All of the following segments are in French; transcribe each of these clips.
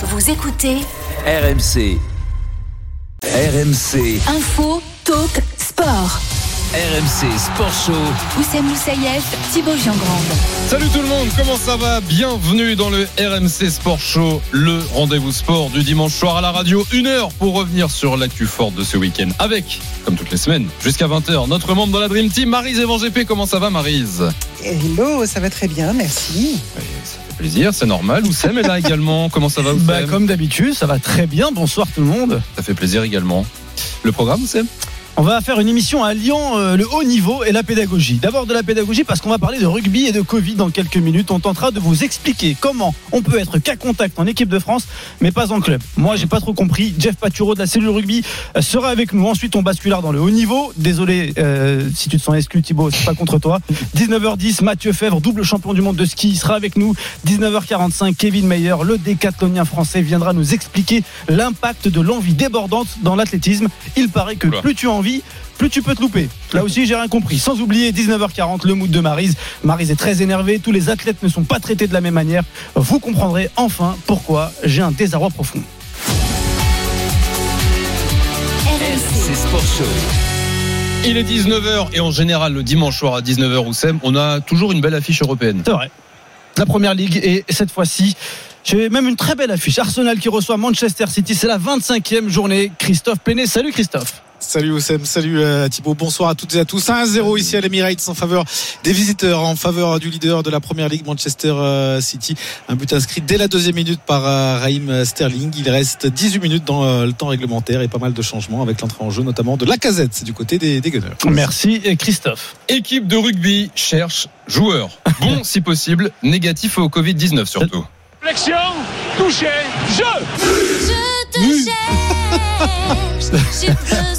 Vous écoutez RMC. RMC. Info, Talk, Sport. RMC Sport Show. Oussem Moussaïef, Thibaut Giangrande. Salut tout le monde, comment ça va? Bienvenue dans le RMC Sport Show, le rendez-vous sport du dimanche soir à la radio. Une heure pour revenir sur l'actu forte de ce week-end. Avec, comme toutes les semaines, jusqu'à 20h, notre membre dans la Dream Team, Marise Evan GP. Comment ça va Marise? Hello, ça va très bien, merci. Fait plaisir, c'est normal. Oussem est là également. Comment ça va Oussem Bah, comme d'habitude, ça va très bien. Bonsoir tout le monde. Ça fait plaisir également. Le programme, Oussem? On va faire une émission à Lyon, euh, le haut niveau et la pédagogie. D'abord de la pédagogie parce qu'on va parler de rugby et de Covid dans quelques minutes. On tentera de vous expliquer comment on peut être qu'à contact en équipe de France, mais pas en club. Moi, j'ai pas trop compris. Jeff Paturo de la cellule rugby euh, sera avec nous. Ensuite, on basculera dans le haut niveau. Désolé euh, si tu te sens exclu, Thibaut, c'est pas contre toi. 19h10, Mathieu Fèvre, double champion du monde de ski, sera avec nous. 19h45, Kevin Meyer, le décathlonien français, viendra nous expliquer l'impact de l'envie débordante dans l'athlétisme. Il paraît que plus tu as envie, plus tu peux te louper. Là aussi, j'ai rien compris. Sans oublier 19h40, le mood de Marise. Marise est très énervée. Tous les athlètes ne sont pas traités de la même manière. Vous comprendrez enfin pourquoi j'ai un désarroi profond. RMC Sport Show. Il est 19h et en général, le dimanche soir à 19h, Oussem, on a toujours une belle affiche européenne. C'est vrai. La première ligue et cette fois-ci, j'ai même une très belle affiche. Arsenal qui reçoit Manchester City. C'est la 25e journée. Christophe Plenet. Salut Christophe. Salut Oussem, salut euh, Thibaut, bonsoir à toutes et à tous. 1-0 ici à l'Emirates en faveur des visiteurs, en faveur du leader de la première ligue Manchester euh, City. Un but inscrit dès la deuxième minute par euh, Raheem Sterling. Il reste 18 minutes dans le temps réglementaire et pas mal de changements avec l'entrée en jeu notamment de Lacazette du côté des, des Gunners. Merci Christophe. Équipe de rugby cherche joueurs. Bon, si possible, négatif au Covid-19 surtout. Flexion, touché, jeu Je te cherche, de toi.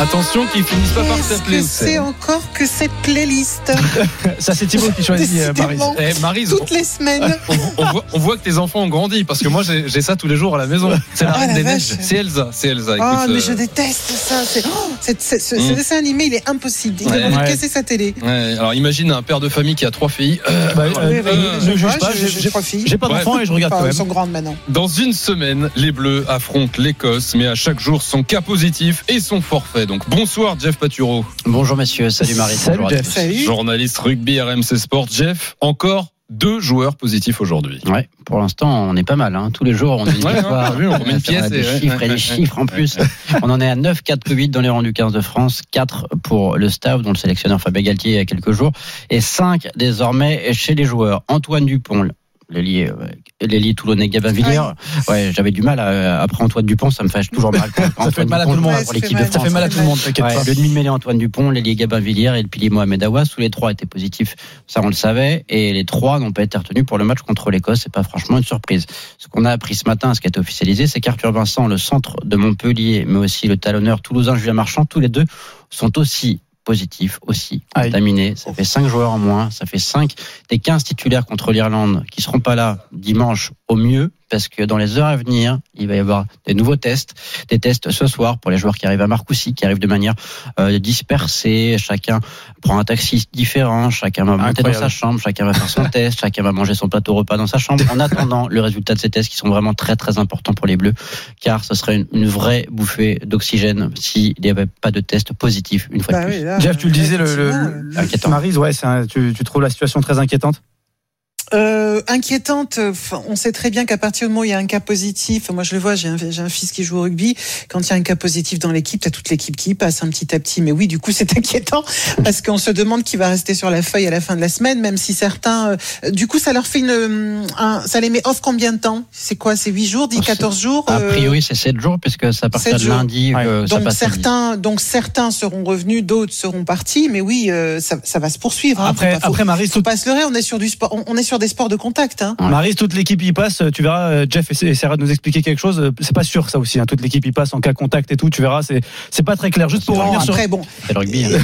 Attention qu'ils finissent pas par s'appeler c'est encore que cette playlist Ça, c'est Thibaut qui choisit euh, Marise. Eh, Marise, toutes les semaines. on, on voit, on voit que tes enfants ont grandi parce que moi j'ai ça tous les jours à la maison. C'est la Ah, reine la des neiges. C'est Elsa, c'est Elsa. Ah, Écoute, mais euh, je déteste ça. Oh, cette- ce, Mm. dessin animé, il est impossible. Il Ouais. a envie de Ouais. casser sa télé. ouais, alors imagine un père de famille qui a trois filles. Euh, Bah, euh, Euh, je juge pas, j'ai- trois filles. J'ai pas Bref. d'enfant et je regarde quand elles même. sont grandes maintenant. Dans une semaine, les Bleus affrontent l'Écosse, mais à chaque jour son cas positif et son forfait. Donc bonsoir Jeff Paturo, Bonjour messieurs, salut Marie. Salut, Jeff. Salut. journaliste rugby RMC Sport. Jeff, encore deux joueurs positifs aujourd'hui. Ouais, pour l'instant, on est pas mal. Hein. Tous les jours, on une Ouais, victoire. ouais, on remet une pièce des et chiffres ouais, et des ouais, chiffres en plus. on en est à 9 4 Covid dans les rangs du 15 de France, 4 pour le staff, dont le sélectionneur Fabien Galtier il y a quelques jours, et 5 désormais chez les joueurs. Antoine Dupont, l'ailier euh, l'ailier toulonnais Gabin Villiers. Ouais, j'avais du mal à- après Antoine Dupont, ça me fait toujours mal. Ça fait mal à tout le monde. pour l'équipe de Ouais, Ça France. fait mal à tout le monde, t'inquiète pas. le demi-mêlée Antoine Dupont, l'ailier Gabin Villiers et le pilier Mohamed Awas, tous les trois étaient positifs. Ça, on le savait. Et les trois n'ont pas été retenus pour le match contre l'Écosse. C'est pas franchement une surprise. Ce qu'on a appris ce matin, ce qui a été officialisé, c'est qu'Arthur Vincent, le centre de Montpellier, mais aussi le talonneur toulousain Julien Marchand, tous les deux sont aussi positifs, aussi contaminés. Ça fait cinq joueurs en moins. Ça fait cinq des 15 titulaires contre l'Irlande qui seront pas là dimanche au mieux parce que dans les heures à venir, il va y avoir des nouveaux tests, des tests ce soir pour les joueurs qui arrivent à Marcoussis, qui arrivent de manière euh, dispersée. Chacun prend un taxi différent, chacun va monter dans sa chambre, chacun va faire son test, chacun va manger son plateau repas dans sa chambre. En attendant le résultat de ces tests qui sont vraiment très très importants pour les Bleus, car ce serait une, une vraie bouffée d'oxygène s'il n'y avait pas de test positif une fois Bah de plus. oui, là, Jeff, tu le disais, le, le-. Maryse, ouais, c'est un- tu, tu trouves la situation très inquiétante? Euh, inquiétante. On sait très bien qu'à partir du moment où il y a un cas positif, moi je le vois, j'ai un, j'ai un fils qui joue au rugby. Quand il y a un cas positif dans l'équipe, t'as toute l'équipe qui y passe un petit à petit. Mais oui, du coup, c'est inquiétant parce qu'on se demande qui va rester sur la feuille à la fin de la semaine, même si certains. euh, du coup, ça leur fait une, un, ça les met off combien de temps? C'est quoi? C'est 8 jours, 10, Oh, c'est- 14 jours A euh, priori, c'est 7 jours, puisque ça part de lundi, Ouais. que ça donc passe certains, donc certains seront revenus, d'autres seront partis, mais oui, euh, ça, ça va se poursuivre. hein. Après, faut pas, faut- après Maryse, faut tout, pas se leurrer. On est sur du sport, on, on est sur des sports de contact. Hein. Ouais. Maryse, toute l'équipe y passe. Tu verras, euh, Jeff essa- essaiera de nous expliquer quelque chose. Euh, C'est pas sûr, ça aussi. hein. Toute l'équipe y passe en cas contact et tout. Tu verras, c'est c'est pas très clair. Juste pour Bon, revenir sur. après, bon, C'est le rugby. hein.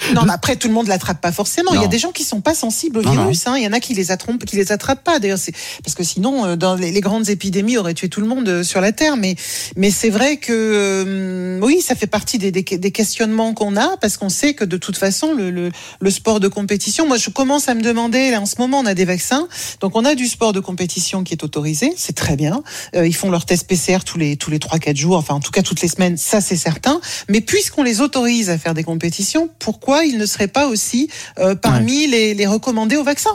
non, mais après tout le monde l'attrape pas forcément. Il y a Non. des gens qui sont pas sensibles au Non, virus. Hein. Il y en a qui les attrapent, qui les attrapent pas. D'ailleurs, c'est parce que sinon, euh, dans les, les grandes épidémies, auraient tué tout le monde sur la terre. Mais mais c'est vrai que euh, oui, ça fait partie des, des, des questionnements qu'on a parce qu'on sait que de toute façon, le, le, le sport de compétition. Moi, je commence à me demander là en ce moment, on a des vaccin. Donc on a du sport de compétition qui est autorisé, c'est très bien. Euh, ils font leur test PCR tous les tous les trois quatre jours, enfin en tout cas toutes les semaines, ça c'est certain. Mais puisqu'on les autorise à faire des compétitions, pourquoi ils ne seraient pas aussi euh, parmi les, les recommandés au vaccin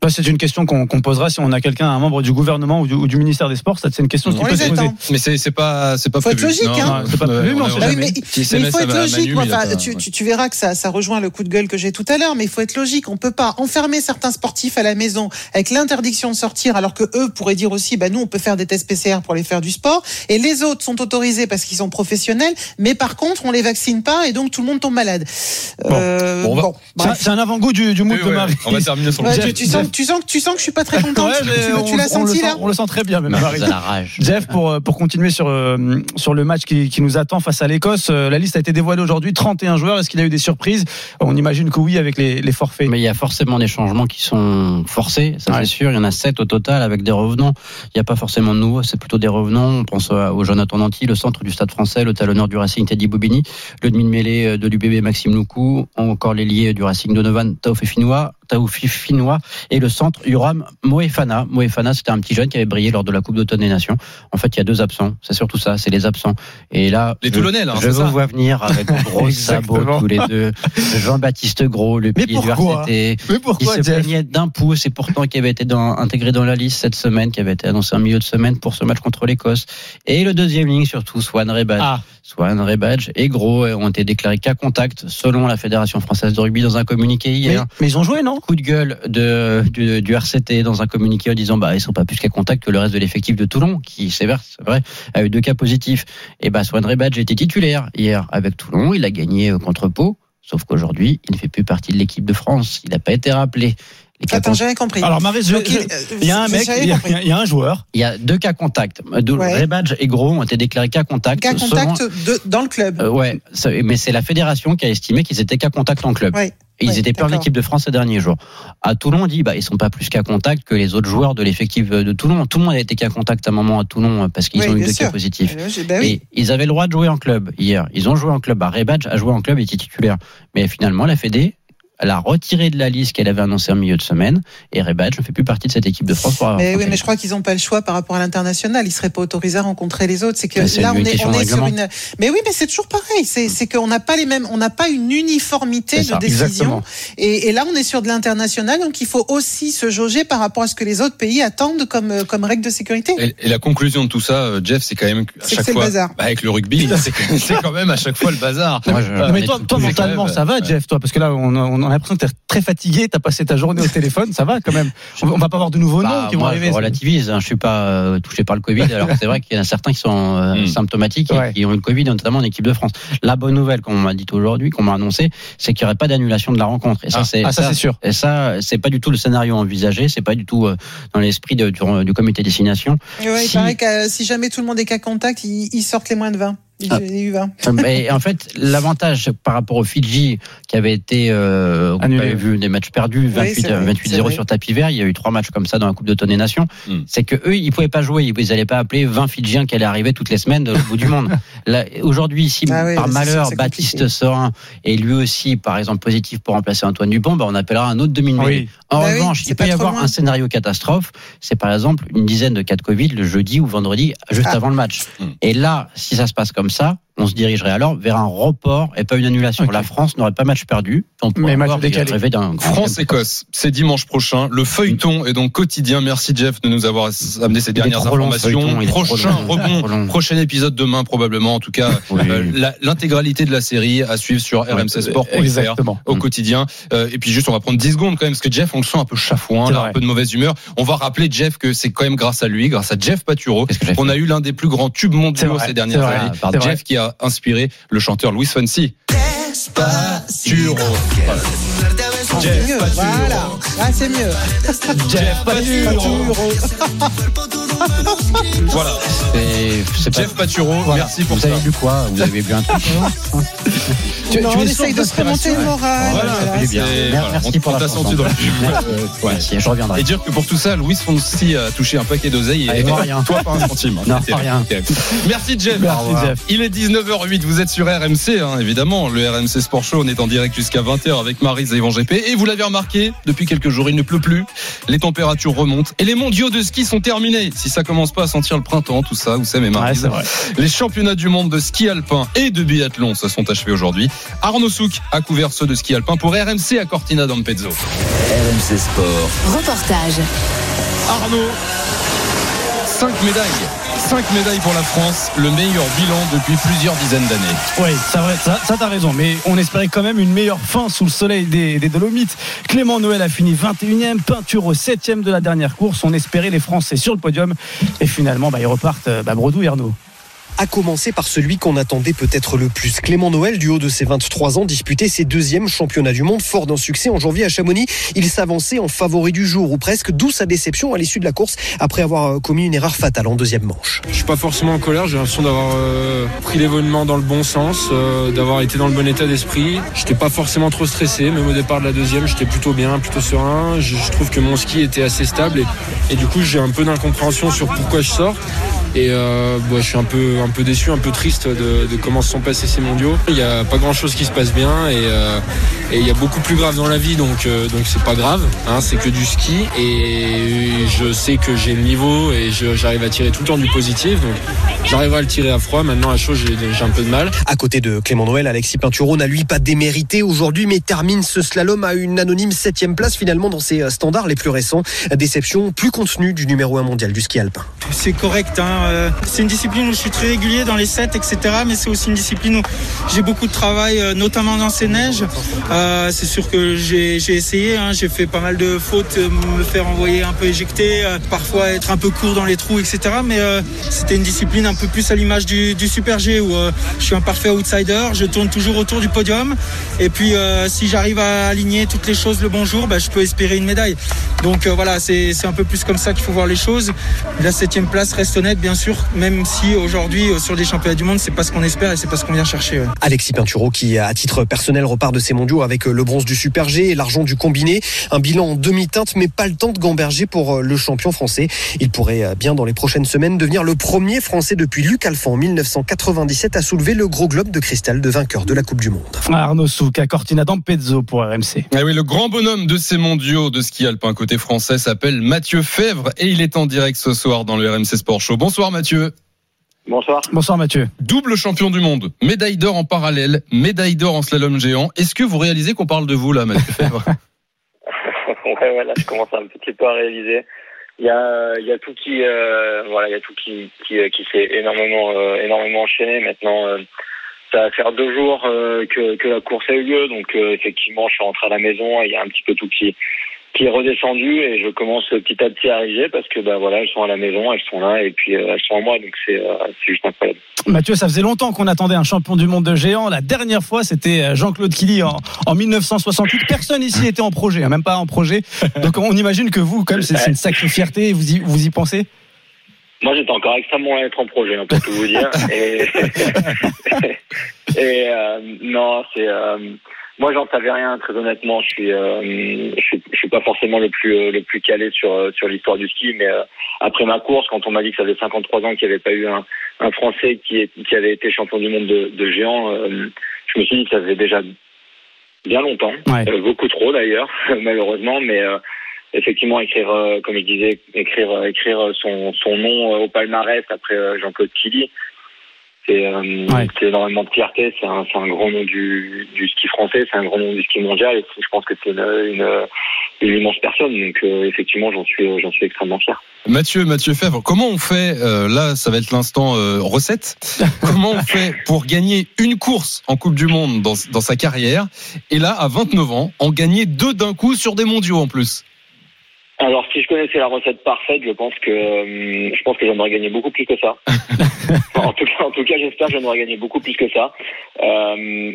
Bah, C'est une question qu'on qu'on posera si on a quelqu'un, un membre du gouvernement ou du, ou du ministère des Sports. Ça, C'est une question qui On peut se poser. Mais c'est c'est pas c'est pas Faut être prévu. logique, hein. Non, c'est pas prévu, mais on sait oui, jamais. mais, il faut être Manu, logique. enfin, tu, ouais. tu, tu verras que ça, ça rejoint le coup de gueule que j'ai tout à l'heure, mais il faut être logique. On peut pas enfermer certains sportifs à la maison avec l'interdiction de sortir, alors que eux pourraient dire aussi, bah nous, on peut faire des tests PCR pour les faire du sport, et les autres sont autorisés parce qu'ils sont professionnels, mais par contre, on les vaccine pas, et donc tout le monde tombe malade. Euh, Bon, on va- bon, C'est un- avant-goût du, du mood de Marie. On va terminer sur le tu, sens, Jeff. tu, sens, que je suis pas très contente. Ouais, tu, l'as le senti sent- là On le sent très bien, même Marie. La rage. Jeff, pour, euh, pour continuer sur, euh, sur le match qui, qui nous attend face à l'Écosse, euh, la liste a été dévoilée aujourd'hui, 31 joueurs. Est-ce qu'il y a eu des surprises? On imagine que oui, avec les, les forfaits. Mais il y a forcément des changements qui sont forcés, ça Ouais. c'est sûr. Il y en a sept au total avec des revenants. Il n'y a pas forcément de nouveaux, c'est plutôt des revenants. On pense au Jonathan Danty, le centre du Stade français, le talonneur du Racing Teddy Bobigny, le demi-mêlée euh, de l'UBB Maxime Loukou, encore l'ailier du Racing Donovan Taoufé Finois, Taoufi Finois et le centre Uram Moefana. Moefana, c'était un petit jeune qui avait brillé lors de la Coupe d'automne des Nations. En fait, il y a deux absents. C'est surtout ça, c'est les absents. Et là, Les je- Toulonnais, là, hein, je vous ça vois venir avec de gros sabots Exactement. tous les deux. Jean-Baptiste Gros, le pilier du RCT. Mais Il pourquoi, se Jeff plaignait d'un pouce et pourtant qui avait été dans- intégré dans la liste cette semaine, qui avait été annoncé en milieu de semaine pour ce match contre l'Écosse. Et le deuxième ligne surtout, Swan Rebadge. Ah, Swan Rebadge et Gros ont été déclarés cas contact selon la Fédération française de rugby dans un communiqué mais, hier. mais ils ont joué, non? Coup de gueule de, du, du RCT dans un communiqué en disant bah ils sont pas plus qu'à contact que le reste de l'effectif de Toulon qui c'est vrai, c'est vrai a eu deux cas positifs et bah Swan Rebadge était titulaire hier avec Toulon il a gagné euh, contre Pau sauf qu'aujourd'hui il ne fait plus partie de l'équipe de France il n'a pas été rappelé Les cas Attends, j'avais compris. Alors, Marie, je- Donc, je- euh, il y a un mec, il y a, compris. il y a un joueur. Il y a deux cas contacts. Ouais. Rebadge et Gros ont été déclarés cas contact. Cas selon- contact de, dans le club. Euh, ouais, mais c'est la fédération qui a estimé qu'ils étaient cas contact en club. Ouais. Et ils étaient pas en d'accord. équipe de France ces derniers jours. À Toulon, on dit bah ils sont pas plus qu'à contact que les autres joueurs de l'effectif de Toulon. Tout le monde a été qu'à contact à un moment à Toulon euh, parce qu'ils Oui, ont eu deux sûr. cas positifs. Euh, j'ai- bah oui. Et ils avaient le droit de jouer en club hier. Ils ont joué en club. Bah, Rebadge a joué en club et était titulaire. Mais finalement, la Fédé, elle a retiré de la liste qu'elle avait annoncée en milieu de semaine. Et Rebadge ne fait plus partie de cette équipe de France. Pour Mais oui, mais je crois qu'ils n'ont pas le choix par rapport à l'international. Ils seraient pas autorisés à rencontrer les autres. C'est que Mais c'est là, on est, on sur une. Mais oui, mais c'est toujours pareil. C'est, c'est qu'on n'a pas les mêmes, on n'a pas une uniformité de décision. Et, et là, on est sur de l'international, donc il faut aussi se jauger par rapport à ce que les autres pays attendent comme euh, comme règle de sécurité. Et, et la conclusion de tout ça, euh, Jeff, c'est quand même à chaque c'est le fois, bazar. bah, avec le rugby, c'est quand même à chaque fois le bazar. Euh, mais mais toi, toi mentalement, même, ça va, ouais. Jeff, toi, parce que là, on a, on a l'impression que t'es très fatigué, t'as passé ta journée au téléphone, ça va quand même. On, on va pas avoir de nouveaux Bah, noms qui vont arriver. Je relativise. Hein. Je suis pas euh, touché par le Covid. Alors c'est vrai qu'il y en a certains qui sont euh, Mm. symptomatiques Ouais. et qui ont eu le Covid, notamment en équipe de France. La bonne nouvelle, comme on m'a dit aujourd'hui, qu'on m'a annoncé, c'est qu'il n'y aurait pas d'annulation de la rencontre. Et ça, Ah. c'est Ah, ça, c'est sûr. Et ça, c'est pas du tout le scénario envisagé. C'est pas du tout euh, dans l'esprit du, du comité destination. Ouais, il Si- paraît que euh, si jamais tout le monde est cas contact, ils, ils sortent les moins de 20. Ah. U20. Mais en fait, l'avantage par rapport au Fidji, qui avait été euh, Annulé. vu des matchs perdus, 28 c'est vrai, 28 c'est 0 vrai. sur tapis vert. Il y a eu trois matchs comme ça dans la Coupe d'automne des Nations. Mm. C'est que eux, ils pouvaient pas jouer. Ils n'allaient pas appeler 20 Fidjiens qui allaient arriver toutes les semaines au bout du monde. Aujourd'hui, si Ah oui, par malheur Baptiste. Sorin est lui aussi, par exemple, positif pour remplacer Antoine Dupont, bah, on appellera un autre demi-mêlée. Oui. En Bah revanche, il peut y avoir loin. un scénario catastrophe. C'est par exemple une dizaine de cas de Covid le jeudi ou vendredi, juste Ah. avant le match. Mm. Et là, si ça se passe comme ça, on se dirigerait alors vers un report et pas une annulation. La France n'aurait pas match perdu. On pourrait Mais match décalé. rêver d'un grand France-Écosse, c'est dimanche prochain. Le feuilleton est donc quotidien. Merci Jeff de nous avoir amené ces dernières informations. Prochain rebond, prochain épisode demain probablement. En tout cas, Oui. euh, l'intégralité de la série à suivre sur RMC Sport Exactement. au Mm. quotidien. Euh, et puis juste, on va prendre 10 secondes quand même, parce que Jeff, on le sent un peu chafouin, là, un peu de mauvaise humeur. On va rappeler Jeff que c'est quand même grâce à lui, grâce à Jeff Paturo, qu'on a eu l'un des plus grands tubes mondiaux ces dernières années. Jeff qui a inspiré le chanteur Louis Fonsi. Paturo. C'est mieux, voilà. Ah, c'est mieux. Jeff Paturo. Voilà. C'est- Jeff Paturo, Voilà. merci pour Vous ça. avez lu quoi Vous avez bu un truc non Tu- non, tu on es essaye de se remonter le moral. Voilà, bien. Merci on- pour on la chanson. dans. Ouais. Merci, je reviendrai. Et dire que pour tout ça, Louis Fonsi a touché un paquet d'oseille Ah, et moi, rien. toi pas un centime. Non, C'était pas rien. Merci Jeff. Merci. Jeff. Il est 19h08, vous êtes sur RMC, hein, évidemment. Le RMC Sport Show, on est en direct jusqu'à 20h avec Marise et Yvan GP. Et vous l'avez remarqué, depuis quelques jours, il ne pleut plus. Les températures remontent. Et les mondiaux de ski sont terminés. Si ça commence pas à sentir le printemps, tout ça, Oussem et Ouais, Marise. c'est vrai. Les championnats du monde de ski alpin et de biathlon se sont achevés aujourd'hui. Arnaud Souk a couvert ceux de ski alpin pour RMC à Cortina d'Ampezzo. RMC Sport. Reportage. Arnaud, 5 médailles. 5 médailles pour la France, le meilleur bilan depuis plusieurs dizaines d'années. Oui, c'est vrai, ça, t'as raison. Mais on espérait quand même une meilleure fin sous le soleil des, des Dolomites. Clément Noël a fini 21e, peinture au 7e de la dernière course. On espérait les Français sur le podium. Et finalement, bah, ils repartent euh, bah, Bredouille, Arnaud. À commencer par celui qu'on attendait peut-être le plus. Clément Noël, du haut de ses 23 ans, disputait ses deuxièmes championnats du monde. Fort d'un succès en janvier à Chamonix, il s'avançait en favori du jour, ou presque, d'où sa déception à l'issue de la course après avoir euh, commis une erreur fatale en deuxième manche. Je suis pas forcément en colère, j'ai l'impression d'avoir euh, pris l'événement dans le bon sens, euh, d'avoir été dans le bon état d'esprit. J'étais pas forcément trop stressé, même au départ de la deuxième, j'étais plutôt bien, plutôt serein. Je, trouve que mon ski était assez stable et, du coup j'ai un peu d'incompréhension sur pourquoi je sors. Et euh, bon, je suis un peu, peu déçu, un peu triste de, de comment se sont passés ces mondiaux. Il n'y a pas grand chose qui se passe bien et, euh, et il y a beaucoup plus grave dans la vie, donc euh, donc c'est pas grave. Hein, c'est que du ski et je sais que j'ai le niveau et j'arrive à tirer tout le temps du positif. Donc j'arriverai à le tirer à froid. Maintenant à chaud, j'ai j'ai un peu de mal. À côté de Clément Noël, Alexis Pinturo n'a lui pas démérité aujourd'hui, mais termine ce slalom à une anonyme septième place finalement dans ses euh, standards les plus récents. Déception plus contenue du numéro 1 mondial du ski alpin. C'est correct. hein, euh, C'est une discipline où je suis très dans les sets, etc. Mais c'est aussi une discipline où j'ai beaucoup de travail, euh, notamment dans ces neiges. Euh, c'est sûr que j'ai essayé. hein, J'ai fait pas mal de fautes, euh, me faire envoyer un peu éjecter, parfois être un peu court dans les trous, etc. Mais c'était une discipline un peu plus à l'image du, Super G où je suis un parfait outsider. Je tourne toujours autour du podium. Et puis si j'arrive à aligner toutes les choses le bon jour, bah, je peux espérer une médaille. Donc voilà, c'est c'est un peu plus comme ça qu'il faut voir les choses. La septième place reste honnête, bien sûr, même si aujourd'hui euh, sur les championnats du monde, c'est pas ce qu'on espère et c'est pas ce qu'on vient chercher. ouais. Alexis Pinturo qui à titre personnel repart de ses mondiaux avec euh, le bronze du Super G et l'argent du combiné. Un bilan en demi-teinte mais pas le temps de gamberger pour euh, le champion français. Il pourrait bien dans les prochaines semaines devenir le premier français depuis Luc Alphand en 1997 à soulever le gros globe de cristal de vainqueur de la Coupe du Monde. Arnaud Souk à Cortina d'Ampezzo pour RMC. Ah oui, le grand bonhomme de ces mondiaux de ski alpin côté français s'appelle Mathieu Fèvre et il est en direct ce soir dans le RMC Sport Show. Bonsoir Mathieu. Bonsoir. Bonsoir Mathieu. Double champion du monde, médaille d'or en parallèle, médaille d'or en slalom géant. Est-ce que vous réalisez qu'on parle de vous là, Mathieu Fèvre ouais, ouais, là, je commence un petit peu à réaliser. Il y a, il y a tout qui, euh, voilà, il y a tout qui, qui, qui s'est énormément, euh, énormément enchaîné. Maintenant, euh, ça va faire deux jours euh, que, que la course a eu lieu, donc euh, effectivement, je suis rentré à la maison et il y a un petit peu tout qui, qui est redescendu et je commence petit à petit à arriver parce que bah voilà, elles sont à la maison, elles sont là et puis euh, elles sont à moi, donc c'est, euh, juste incroyable. Mathieu, ça faisait longtemps qu'on attendait un champion du monde de géant. La dernière fois, c'était euh, Jean-Claude Killy en, en 1968. Personne ici n'était en projet, hein, même pas en projet. Donc on imagine que vous, quand même, c'est une sacrée fierté. Vous y, vous y pensez? Moi, j'étais encore extrêmement à être en projet, hein, pour tout vous dire. Et, et euh, non, c'est moi, j'en savais rien. Très honnêtement, je suis, euh, je suis, je suis pas forcément le plus euh, le plus calé sur euh, sur l'histoire du ski, mais euh, après ma course, quand on m'a dit que ça faisait 53 ans qu'il n'y avait pas eu un, un Français qui, est, qui avait été champion du monde de, de géant, euh, je me suis dit que ça faisait déjà bien longtemps, Ouais. Beaucoup trop d'ailleurs, malheureusement, mais euh, effectivement écrire, euh, comme il disait, écrire, écrire son, son nom euh, au palmarès après euh, Jean-Claude Killy, c'est euh, c'est énormément de fierté. C'est un, c'est un grand nom du, du ski français, c'est un grand nom du ski mondial. Et je pense que c'est une, une, une immense personne. Donc euh, effectivement, j'en suis, j'en suis extrêmement fier. Mathieu, Mathieu Fèvre, comment on fait euh, Là, ça va être l'instant euh, recette. comment on fait pour gagner une course en Coupe du Monde dans, dans sa carrière et là, à 29 ans, en gagner deux d'un coup sur des mondiaux en plus? Alors, si je connaissais la recette parfaite, je pense que euh, je pense que j'aimerais gagner beaucoup plus que ça. en tout cas, en tout cas, j'espère que j'aimerais gagner beaucoup plus que ça. Euh,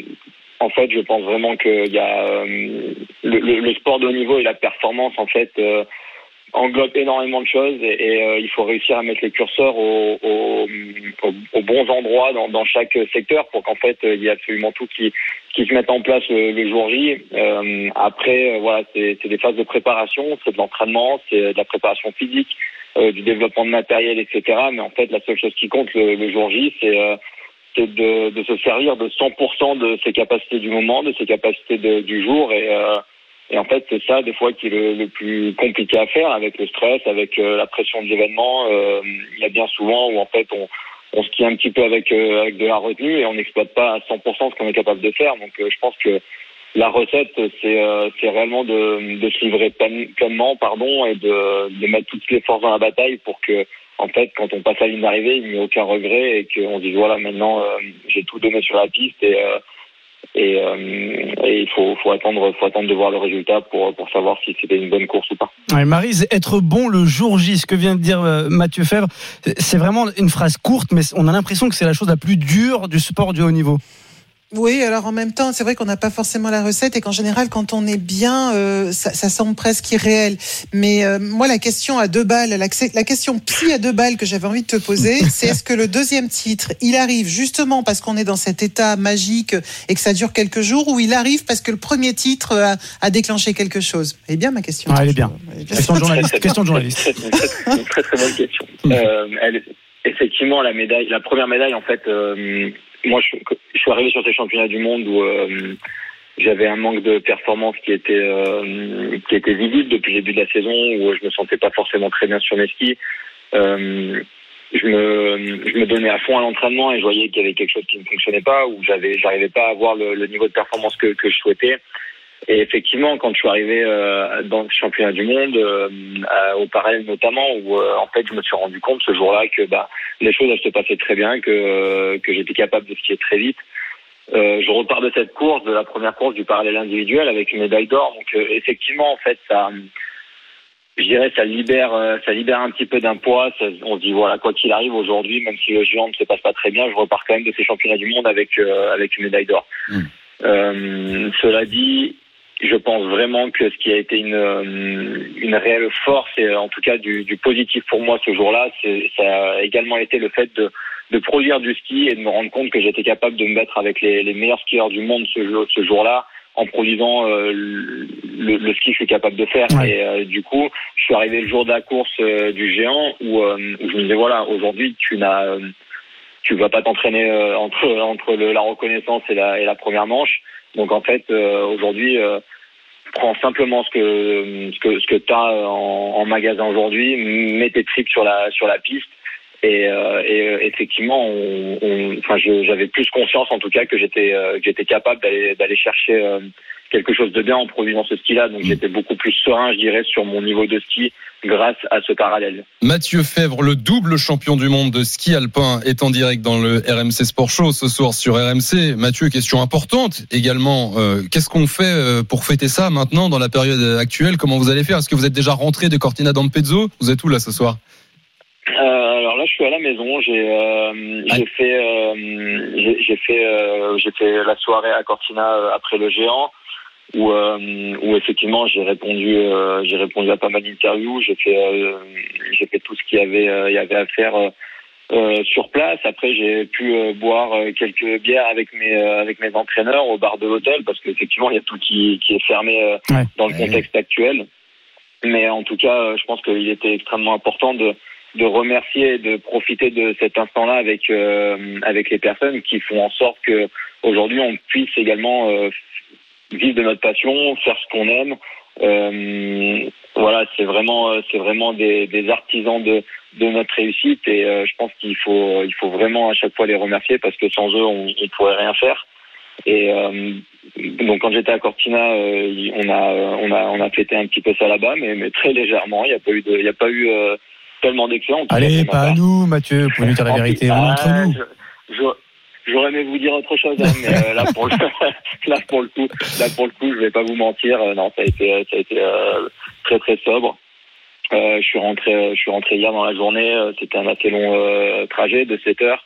en fait, je pense vraiment qu'il y a euh, le, le- le sport de haut niveau et la performance, en fait, euh, englobe énormément de choses et, euh, il faut réussir à mettre les curseurs aux, aux, aux- aux bons endroits dans, dans chaque secteur pour qu'en fait euh, il y ait absolument tout qui, qui se mette en place le, le jour J. Euh, après, euh, voilà, c'est des phases de préparation, c'est de l'entraînement, c'est de la préparation physique, euh, du développement de matériel, etc. Mais en fait, la seule chose qui compte le, le jour J, c'est euh, c'est de, de se servir de 100% de ses capacités du moment, de ses capacités de- du jour et et en fait, c'est ça, des fois, qui est le, plus compliqué à faire avec le stress, avec euh, la pression de l'événement. Euh, Il y a bien souvent où, en fait, on, on skie un petit peu avec, euh, avec de la retenue et on n'exploite pas à 100% ce qu'on est capable de faire. Donc, euh, je pense que la recette, c'est réellement de, de se livrer plein- pleinement pardon, et de, de mettre toutes les forces dans la bataille pour que, en fait, quand on passe à la ligne d'arrivée, il n'y ait aucun regret et qu'on se dise, voilà, maintenant, j'ai tout donné sur la piste et... et, euh, et il faut, faut attendre, faut attendre de voir le résultat pour, pour savoir si c'était une bonne course ou pas. Ouais, Marise, être bon le jour J, ce que vient de dire euh, Mathieu Fèvre, c'est vraiment une phrase courte, mais on a l'impression que c'est la chose la plus dure du sport du haut niveau. Oui, alors en même temps, c'est vrai qu'on n'a pas forcément la recette et qu'en général, quand on est bien, euh, ça, ça semble presque irréel. Mais euh, moi, la question à deux balles, la, la question psy à deux balles que j'avais envie de te poser, c'est est-ce que le deuxième titre, il arrive justement parce qu'on est dans cet état magique et que ça dure quelques jours, ou il arrive parce que le premier titre a, a déclenché quelque chose? Elle est bien ma question. Ah, elle est bien. Question de journaliste. question de journaliste. Une très, une très très bonne question. Euh, elle, effectivement, la médaille, la première médaille, en fait, euh, moi, je, suis arrivé sur ces championnats du monde où euh, j'avais un manque de performance qui était euh, qui était visible depuis le début de la saison, où je me sentais pas forcément très bien sur mes skis. Euh, je me, je me donnais à fond à l'entraînement et je voyais qu'il y avait quelque chose qui ne fonctionnait pas, où j'avais, j'arrivais pas à avoir le, le niveau de performance que, que je souhaitais. Et effectivement, quand je suis arrivé euh, dans le championnat du monde, euh, à- au parallèle notamment, où euh, en fait je me suis rendu compte ce jour-là que bah, les choses elles se passaient très bien, que, euh, que j'étais capable de skier très vite. Euh, je repars de cette course, de la première course du parallèle individuel avec une médaille d'or. Donc euh, effectivement, en fait, ça, je dirais, ça libère, ça libère un petit peu d'un poids. Ça- on se dit voilà, quoi qu'il arrive aujourd'hui, même si le géant ne se passe pas très bien, je repars quand même de ces championnats du monde avec euh, avec une médaille d'or. Euh, cela dit, je pense vraiment que ce qui a été une, euh, une réelle force, et en tout cas du, du positif pour moi ce jour-là, c'est- ça a également été le fait de, de produire du ski et de me rendre compte que j'étais capable de me mettre avec les, les meilleurs skieurs du monde ce, jour- ce jour-là en produisant euh, le, le ski que je suis capable de faire. Et euh, du coup, je suis arrivé le jour de la course euh, du géant où, où je me disais, voilà, aujourd'hui, tu n'as... tu vas pas t'entraîner entre entre le- la reconnaissance et la et la première manche. Donc en fait euh, aujourd'hui euh, prends simplement ce que ce que ce que tu as en, magasin aujourd'hui, mets tes tripes sur la sur la piste et, euh, euh, effectivement on, on- enfin j'avais plus conscience en tout cas que j'étais euh, j'étais capable d'aller d'aller chercher euh, quelque chose de bien en produisant ce ski là donc j'étais beaucoup plus serein je dirais sur mon niveau de ski grâce à ce parallèle. Mathieu Fèvre, le double champion du monde de ski alpin, est en direct dans le RMC Sport Show ce soir sur RMC. Mathieu, question importante également. euh, Qu'est-ce qu'on fait euh, pour fêter ça maintenant dans la période actuelle? Comment vous allez faire? Est-ce que vous êtes déjà rentré de Cortina d'Ampezzo? Vous êtes où là ce soir? Euh, alors là, je suis à la maison. J'ai euh, fait euh, j'ai fait euh, j'ai fait la soirée à Cortina après le géant où euh, où effectivement j'ai répondu euh, j'ai répondu à pas mal d'interviews. J'ai fait euh, j'ai fait tout ce qu'il y avait euh, il y avait à faire. euh, euh, sur place. Après, j'ai pu euh, boire euh, quelques bières avec mes euh, avec mes entraîneurs au bar de l'hôtel parce qu'effectivement, il y a tout qui, qui est fermé euh, dans le contexte actuel. Mais en tout cas, euh, je pense qu'il était extrêmement important de de remercier et de profiter de cet instant-là avec euh, avec les personnes qui font en sorte que aujourd'hui on puisse également euh, vivre de notre passion, faire ce qu'on aime. Euh, voilà, c'est vraiment euh, c'est vraiment des, des artisans de de notre réussite et euh, je pense qu'il faut il faut vraiment à chaque fois les remercier parce que sans eux on, on pourrait rien faire. Et euh, donc quand j'étais à Cortina, euh, on a on a on a fêté un petit peu ça là-bas, mais, mais très légèrement. Il n'y a pas eu de il y a pas eu euh, tellement d'excellents. Allez, pas à nous, Mathieu, vous pouvez nous dire la vérité. Entre Ah, nous. je- je- J'aurais aimé vous dire autre chose, hein, mais euh, là pour le là pour le coup, là pour le coup, je vais pas vous mentir. euh, non, ça a été ça a été euh, très très sobre. Euh, je suis rentré je suis rentré hier dans la journée. euh, C'était un assez long euh, trajet de 7 heures.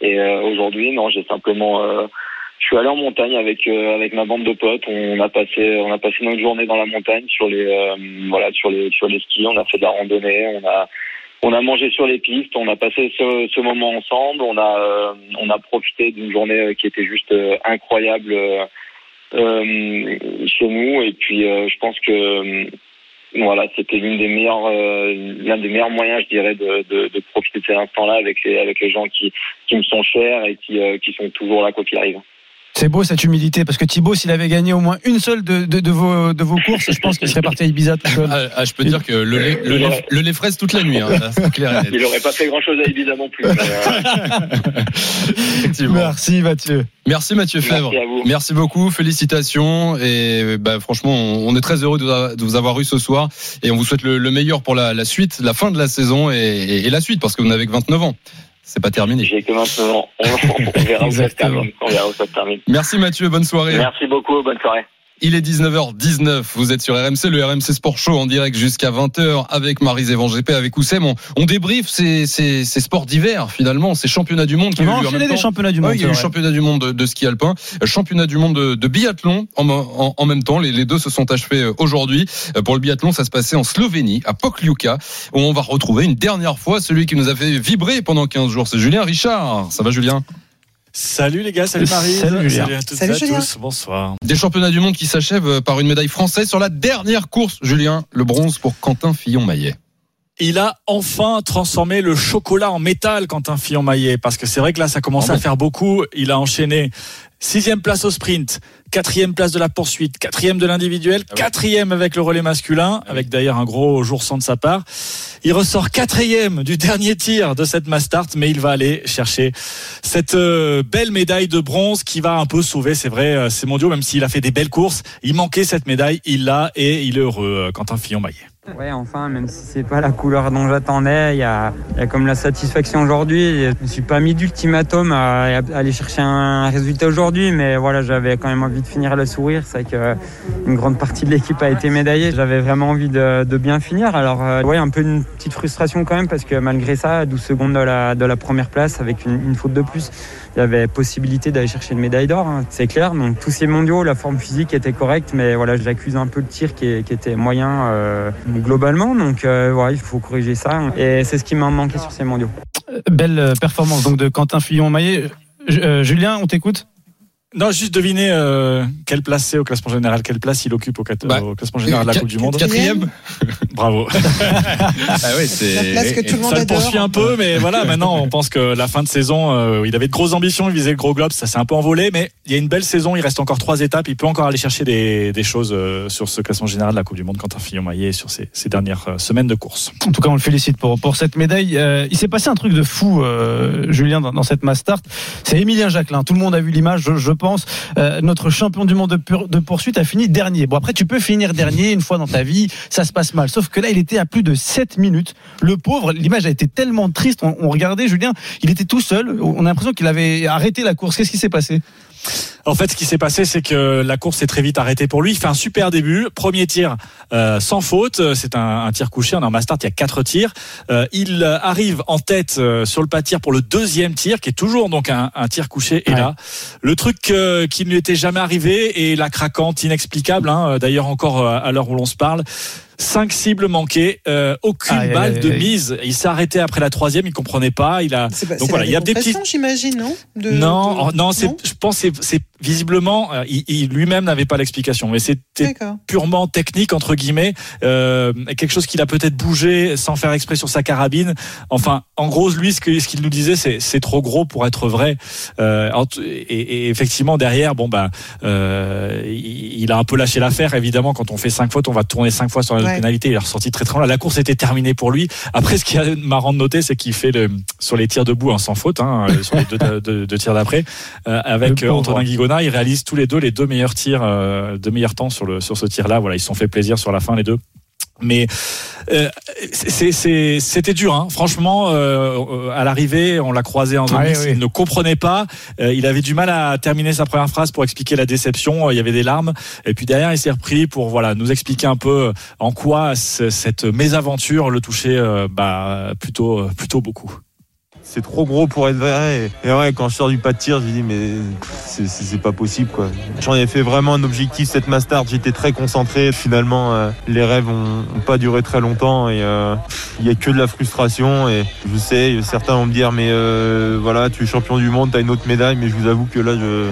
Et euh, aujourd'hui, non, j'ai simplement euh, je suis allé en montagne avec euh, avec ma bande de potes. On a passé on a passé notre journée dans la montagne sur les euh, voilà sur les sur les skis. On a fait de la randonnée. On a on a mangé sur les pistes. On a passé ce, ce moment ensemble. On a euh, on a profité d'une journée euh, qui était juste euh, incroyable euh, euh, chez nous. Et puis je pense que voilà, c'était l'une des meilleures, l'un des meilleurs moyens, je dirais, de, de, de profiter de ces instants-là avec les, avec les gens qui, qui me sont chers et qui, qui sont toujours là quoi qu'il arrive. C'est beau cette humilité parce que Thibaut, s'il avait gagné au moins une seule de, de, de vos, de vos courses, je pense qu'il serait parti à Ibiza tout seul. Ah, ah, je peux te dire que le lait, le lait, le lait fraise toute la nuit, hein, là, clair. Il n'aurait pas fait grand-chose à Ibiza non plus. mais, euh, Effectivement. Merci Mathieu. Merci Mathieu Fèvre. Merci beaucoup, félicitations et bah, franchement, on est très heureux de vous a- de vous avoir eu ce soir et on vous souhaite le, le meilleur pour la, la suite, la fin de la saison et, et- et la suite parce que vous n'avez que 29 ans. C'est pas terminé. J'ai que 29 ans. On, on verra où ça se Exactement. termine. On verra où ça se termine. Merci Mathieu, bonne soirée. Merci beaucoup. Bonne soirée. Il est 19h19, vous êtes sur RMC, le RMC Sport Show en direct jusqu'à 20h avec Marie Van GP, avec Oussem. On, on débriefe ces, ces, ces sports d'hiver finalement, ces championnats du monde qui On ont eu en même temps. championnats du Ouais, monde. il y a eu vrai. championnat du monde de, de ski alpin, championnat du monde de, de biathlon en, en, en même temps. Les, les deux se sont achevés euh, aujourd'hui. Euh, Pour le biathlon, ça se passait en Slovénie, à Pokljuka, où on va retrouver une dernière fois celui qui nous a fait vibrer pendant 15 jours. C'est Julien Richard. Ça va Julien? Salut les gars, salut Marie. Salut, Julien. à toutes Salut, et à Julien. tous. Bonsoir. Des championnats du monde qui s'achèvent euh, par une médaille française sur la dernière course. Julien, le bronze pour Quentin Fillon-Maillet. Il a enfin transformé le chocolat en métal, Quentin Fillon-Maillet, parce que c'est vrai que là, ça commençait Ah bon à faire beaucoup. Il a enchaîné sixième place au sprint, quatrième place de la poursuite, quatrième de l'individuel, Ah quatrième avec le relais masculin, avec d'ailleurs un gros jour sans de sa part. Il ressort quatrième du dernier tir de cette mass start, mais il va aller chercher cette euh, belle médaille de bronze qui va un peu sauver, c'est vrai, euh, ces mondiaux, même s'il a fait des belles courses. Il manquait cette médaille, il l'a et il est heureux, euh, Quentin Fillon-Maillet. Ouais, enfin, même si c'est pas la couleur dont j'attendais, il y y a comme la satisfaction aujourd'hui. Je me suis pas mis d'ultimatum à, aller chercher un résultat aujourd'hui, mais voilà, j'avais quand même envie de finir le sourire. C'est que une grande partie de l'équipe a été médaillée. J'avais vraiment envie de, bien finir. Alors, euh, ouais, un peu une petite frustration quand même, parce que malgré ça, à 12 secondes de la, première place, avec une faute de plus, il y avait possibilité d'aller chercher une médaille d'or, hein, c'est clair. Donc tous ces mondiaux, la forme physique était correcte, mais voilà, j'accuse un peu le tir qui, est- qui était moyen euh, globalement. Donc euh, ouais, il faut corriger ça. Et c'est ce qui m'a manqué sur ces mondiaux. Belle euh, performance donc de Quentin Fillon-Maillet. Euh, Julien, on t'écoute? Non, juste deviner euh, quelle place c'est au classement général, quelle place il occupe au, Bah, au classement général de la Coupe du Monde. Quatrième Bravo. Ah c'est Ça le poursuit un peu, mais voilà, maintenant on pense que la fin de saison, euh, il avait de grosses ambitions, il visait le gros globe, ça s'est un peu envolé, mais il y a une belle saison, il reste encore trois étapes, il peut encore aller chercher des, des choses euh, sur ce classement général de la Coupe du Monde, Quentin Fillon-Maillet, sur ces, ces dernières euh, semaines de course. En tout cas, on le félicite pour, pour cette médaille. Euh, il s'est passé un truc de fou, euh, Julien, dans, dans cette mass start. C'est Émilien Jacquelin. Tout le monde a vu l'image, je, je pense. Euh, notre champion du monde de, pur- de poursuite a fini dernier. Bon, après, tu peux finir dernier une fois dans ta vie, ça se passe mal. Sauf que là, il était à plus de 7 minutes. Le pauvre, l'image a été tellement triste. On, on regardait, Julien, il était tout seul. On a l'impression qu'il avait arrêté la course. Qu'est-ce qui s'est passé? En fait, ce qui s'est passé, c'est que la course s'est très vite arrêtée pour lui. Il fait un super début, premier tir euh, sans faute. C'est un, un tir couché. En master, il y a quatre tirs. Euh, il arrive en tête euh, sur le pas de tir pour le deuxième tir, qui est toujours donc un, un tir couché. Et Ouais. là, le truc qui ne lui était jamais arrivé et la craquante inexplicable. hein, D'ailleurs, encore à l'heure où l'on se parle. Cinq cibles manquées, euh, aucune balle de mise. Il s'est arrêté après la troisième, il comprenait pas. Il a C'est pas- donc voilà, il y a des petits j'imagine, non? De- non, de- oh, non, c'est, je pense, c'est visiblement, euh, il, il lui-même n'avait pas l'explication, mais c'était purement technique entre guillemets, euh, quelque chose qu'il a peut-être bougé sans faire exprès sur sa carabine. Enfin, en gros, lui, ce, qu'il nous disait, c'est, c'est trop gros pour être vrai. Euh, et, et effectivement, derrière, bon bah, euh, il, il a un peu lâché l'affaire. Évidemment, quand on fait cinq fautes, on va tourner cinq fois sur la Ouais. pénalité. Il est ressorti très très loin. La course était terminée pour lui. Après, ce qui est marrant de noter, c'est qu'il fait le, sur les tirs debout, hein, sans faute, hein, sur les deux, deux- deux tirs d'après, euh, avec euh. Antonin Guigona, ils réalisent tous les deux les deux meilleurs tirs, euh, deux meilleurs temps sur le sur ce tir-là. Voilà, ils se sont fait plaisir sur la fin les deux. Mais euh, c'était dur, hein. franchement. euh, à l'arrivée, on l'a croisé en zone oui. il ne comprenait pas. Euh, il avait du mal à terminer sa première phrase pour expliquer la déception. Il y avait des larmes. Et puis derrière, il s'est repris pour voilà nous expliquer un peu en quoi ce- cette mésaventure le touchait bah, plutôt plutôt beaucoup. C'est trop gros pour être vrai. Et, ouais, quand je sors du pas de tir, je dis mais c'est- pas possible quoi. J'en ai fait vraiment un objectif cette Mastart. J'étais très concentré. Finalement, euh, les rêves ont, ont pas duré très longtemps et euh, il y a que de la frustration. Et je sais, certains vont me dire mais euh, voilà, tu es champion du monde, t'as une autre médaille. Mais je vous avoue que là, je,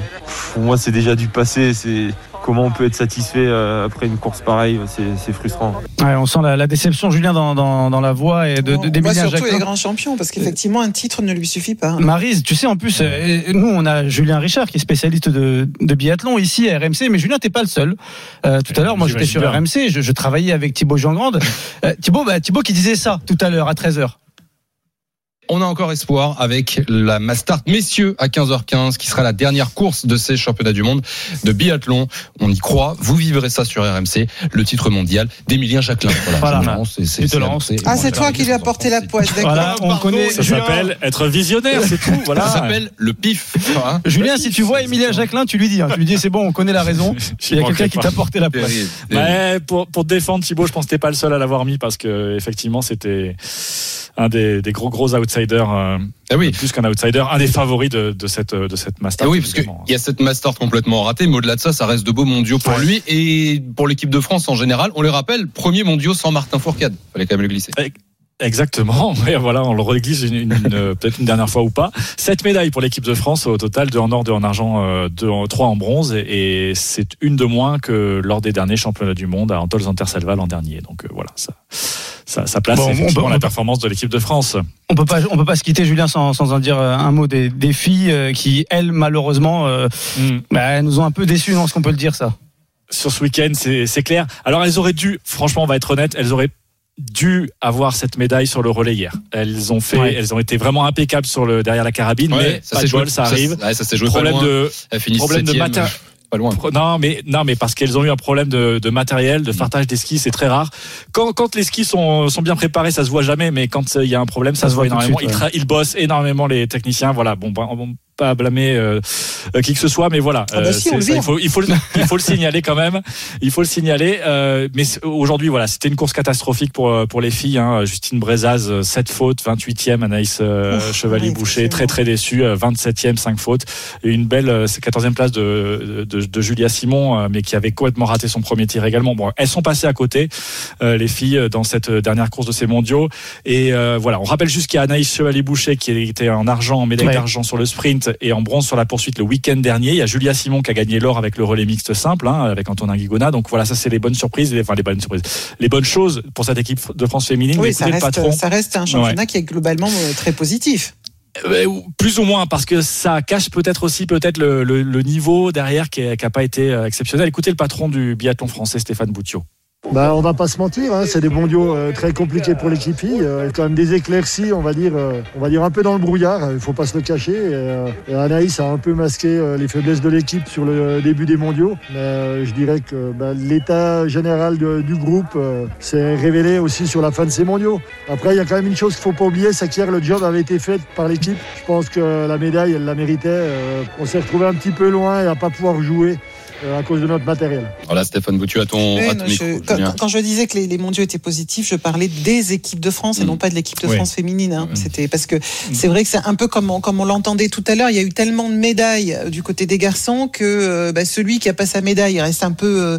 pour moi, c'est déjà du passé. C'est comment on peut être satisfait euh, après une course pareille. C'est c'est frustrant. Ouais, on sent la, la déception, Julien, dans, dans, dans la voix et de, de, voit d'Emilien surtout les grands champions, parce qu'effectivement, un titre ne lui suffit pas. hein. Marise, tu sais, en plus, euh, nous, on a Julien Richard qui est spécialiste de, de biathlon ici à RMC, mais Julien, t'es pas le seul. Euh, tout à l'heure, moi, j'étais sur RMC, je, je travaillais avec Thibaut Jean-Grande. Euh, Thibaut, bah, Thibaut qui disait ça tout à l'heure à 13h. On a encore espoir avec la Mastart messieurs à 15h15 qui sera la dernière course de ces championnats du monde de biathlon. On y croit. Vous vivrez ça sur RMC, le titre mondial d'Emilien Jacquelin. Voilà, c'est-. Ah, c'est toi qui lui as porté la poisse, d'accord. Voilà, on connaît. Ça Julien, s'appelle être visionnaire, c'est tout. Voilà. Ça s'appelle le pif. hein. Julien, si tu vois Emilien Jacquelin, tu lui dis, hein, tu lui dis, c'est bon, on connaît la raison. Il y a quelqu'un qui t'a porté la poisse. Ouais, pour, pour te défendre Thibaut, je pense que t'es pas le seul à l'avoir mis parce que effectivement c'était un des, des gros gros outsiders, euh, Ah oui. plus qu'un outsider, un des favoris de, de cette de cette master. Ah oui, parce qu'il y a cette Mastart complètement ratée, mais au-delà de ça, ça reste de beaux mondiaux pour Ouais. lui et pour l'équipe de France en général. On les rappelle, premier mondiaux sans Martin Fourcade. Fallait quand même le glisser. Exactement. Ouais, voilà, on le réglise une, une- une- euh, peut-être une dernière fois ou pas. Sept médailles pour l'équipe de France au total, deux en or, deux en argent, euh, deux en, trois en bronze, et, et c'est une de moins que lors des derniers championnats du monde à Antol Zanterselva l'an dernier. Donc euh, voilà, ça, ça, ça place Bon, on peut- la performance de l'équipe de France. On peut pas, on peut pas se quitter, Julien, sans, sans en dire euh, un mot des, des filles euh, qui, elles, malheureusement, euh, Mm. bah, nous ont un peu déçus, non, ce qu'on peut le dire, ça? sur ce week-end, c'est c'est clair. Alors elles auraient dû, franchement, on va être honnête, elles auraient dû avoir cette médaille sur le relais hier. Elles ont fait, Ouais. elles ont été vraiment impeccables sur le derrière la carabine, Ouais, mais ça pas de joué- bol, ça ça- arrive. ouais, ça s'est joué pas problème loin. de problème de matin. Pas loin. Pro- Non, mais non, mais parce qu'elles ont eu un problème de, de matériel, de fartage des skis, c'est très rare. Quand, quand les skis sont, sont bien préparés, ça se voit jamais, mais quand euh, il y a un problème, ça, se voit énormément. suite, ils, ouais. ils bossent énormément les techniciens. Voilà, bon, bon, bon, pas à blâmer euh, euh, qui que ce soit, mais voilà. Ah bah Euh, si, ça, il faut, il faut, le, il faut le signaler quand même. Il faut le signaler. Euh, mais aujourd'hui, voilà, c'était une course catastrophique pour euh, pour les filles. Hein. Justine Brezaz, euh, 7 fautes, 28e. Anaïs euh, Ouf, Chevalier ouais, Boucher, très très déçu, euh, 27e, 5 fautes. Et une belle euh, c'est 14e place de, de, de Julia Simon, mais qui avait complètement raté son premier tir également. Bon, elles sont passées à côté, euh, les filles, dans cette dernière course de ces mondiaux. Et euh, voilà, on rappelle juste qu'il y a Anaïs Chevalier-Boucher qui était en argent, en médaille Ouais. d'argent sur le sprint et en bronze sur la poursuite le week-end dernier. Il y a Julia Simon qui a gagné l'or avec le relais mixte simple, hein, avec Antonin Guigona. Donc voilà, ça c'est les bonnes surprises, enfin les bonnes surprises, les bonnes choses pour cette équipe de France féminine. Oui, ça reste, patron, ça reste un championnat qui est globalement euh, très positif. euh, plus ou moins parce que ça cache peut-être aussi peut-être le, le- le niveau derrière qui n'a pas été euh, exceptionnel. Écoutez le patron du biathlon français Stéphane Boutiot. Bah, on va pas se mentir, hein, c'est des mondiaux euh, très compliqués pour l'équipe fille. Euh, quand même des éclaircies, on va dire, euh, on va dire un peu dans le brouillard. Il faut pas se le cacher. Euh, Anaïs a un peu masqué les faiblesses de l'équipe sur le début des mondiaux. Mais je dirais que bah, l'état général du groupe s'est révélé aussi sur la fin de ces mondiaux. Après, il y a quand même une chose qu'il faut pas oublier, c'est qu'hier le job avait été fait par l'équipe. Je pense que la médaille, elle la méritait. On s'est retrouvé un petit peu loin et à pas pouvoir jouer à cause de notre matériel. Voilà, Stéphane Boutu à ton, Oui, à non, ton micro. je- quand, je disais que les, les mondiaux étaient positifs, je parlais des équipes de France et Mm. non pas de l'équipe de Oui. France féminine. hein. C'était parce que c'est vrai que c'est un peu comme on, comme on l'entendait tout à l'heure. Il y a eu tellement de médailles euh, du côté des garçons que euh, bah, celui qui a pas sa médaille reste un peu euh,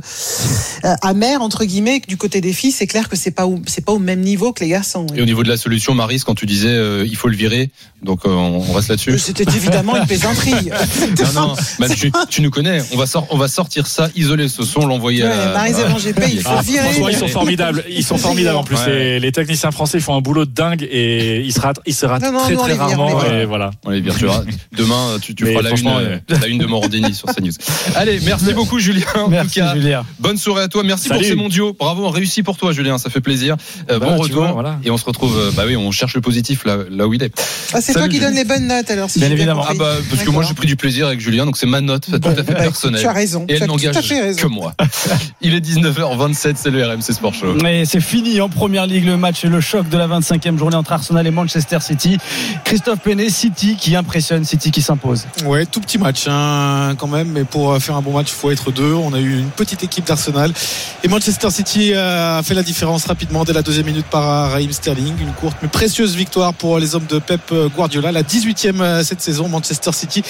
euh, amer entre guillemets. Que du côté des filles, c'est clair que c'est pas c'est pas au même niveau que les garçons. Et au niveau de la solution, Maris, quand tu disais euh, il faut le virer, donc euh, on on reste là-dessus. C'était évidemment une plaisanterie. Non, non, bah, tu, tu nous connais. On va, sort, on va sortir ça, isoler ce son, l'envoyer Ouais, à la. Maryse et Van Gépé, il faut Ah, virer. franchement, ils sont formidables. Ils sont formidables en plus. Ouais. Les, les techniciens français ils font un boulot de dingue et ils se ratent, ils se ratent Non, non, très très rarement. vire. Et voilà. On les vire, tu verras. Demain, tu, feras la une, euh, la une de Morandini sur CNews. Allez, merci beaucoup, Julien. En Merci, tout cas, Julien. bonne soirée à toi. Merci Salut. pour ces mondiaux. Bravo, réussi pour toi, Julien. Ça fait plaisir. Euh, Bah, bon retour. vois, voilà. Et on se retrouve. euh, Bah oui, on cherche le positif là, là où il est. Ah, c'est toi qui donne les bonnes notes alors. Si Bien évidemment. Ah bah parce que moi j'ai pris du plaisir avec Julien, donc c'est ma note, tout à fait Bah, écoute, personnel. Tu as raison. Et tu elle n'engage raison. que moi. Il est 19h27, c'est le RMC Sport Show. Mais c'est fini en première ligue le match et le choc de la 25e journée entre Arsenal et Manchester City. Christophe Penet, City qui impressionne, City qui s'impose. Ouais, tout petit match hein, quand même, mais pour faire un bon match, il faut être deux. On a eu une petite équipe d'Arsenal et Manchester City a fait la différence rapidement dès la deuxième minute par Raheem Sterling. Une courte mais précieuse victoire pour les hommes de Pep Guardiola. La 18e cette saison, Manchester City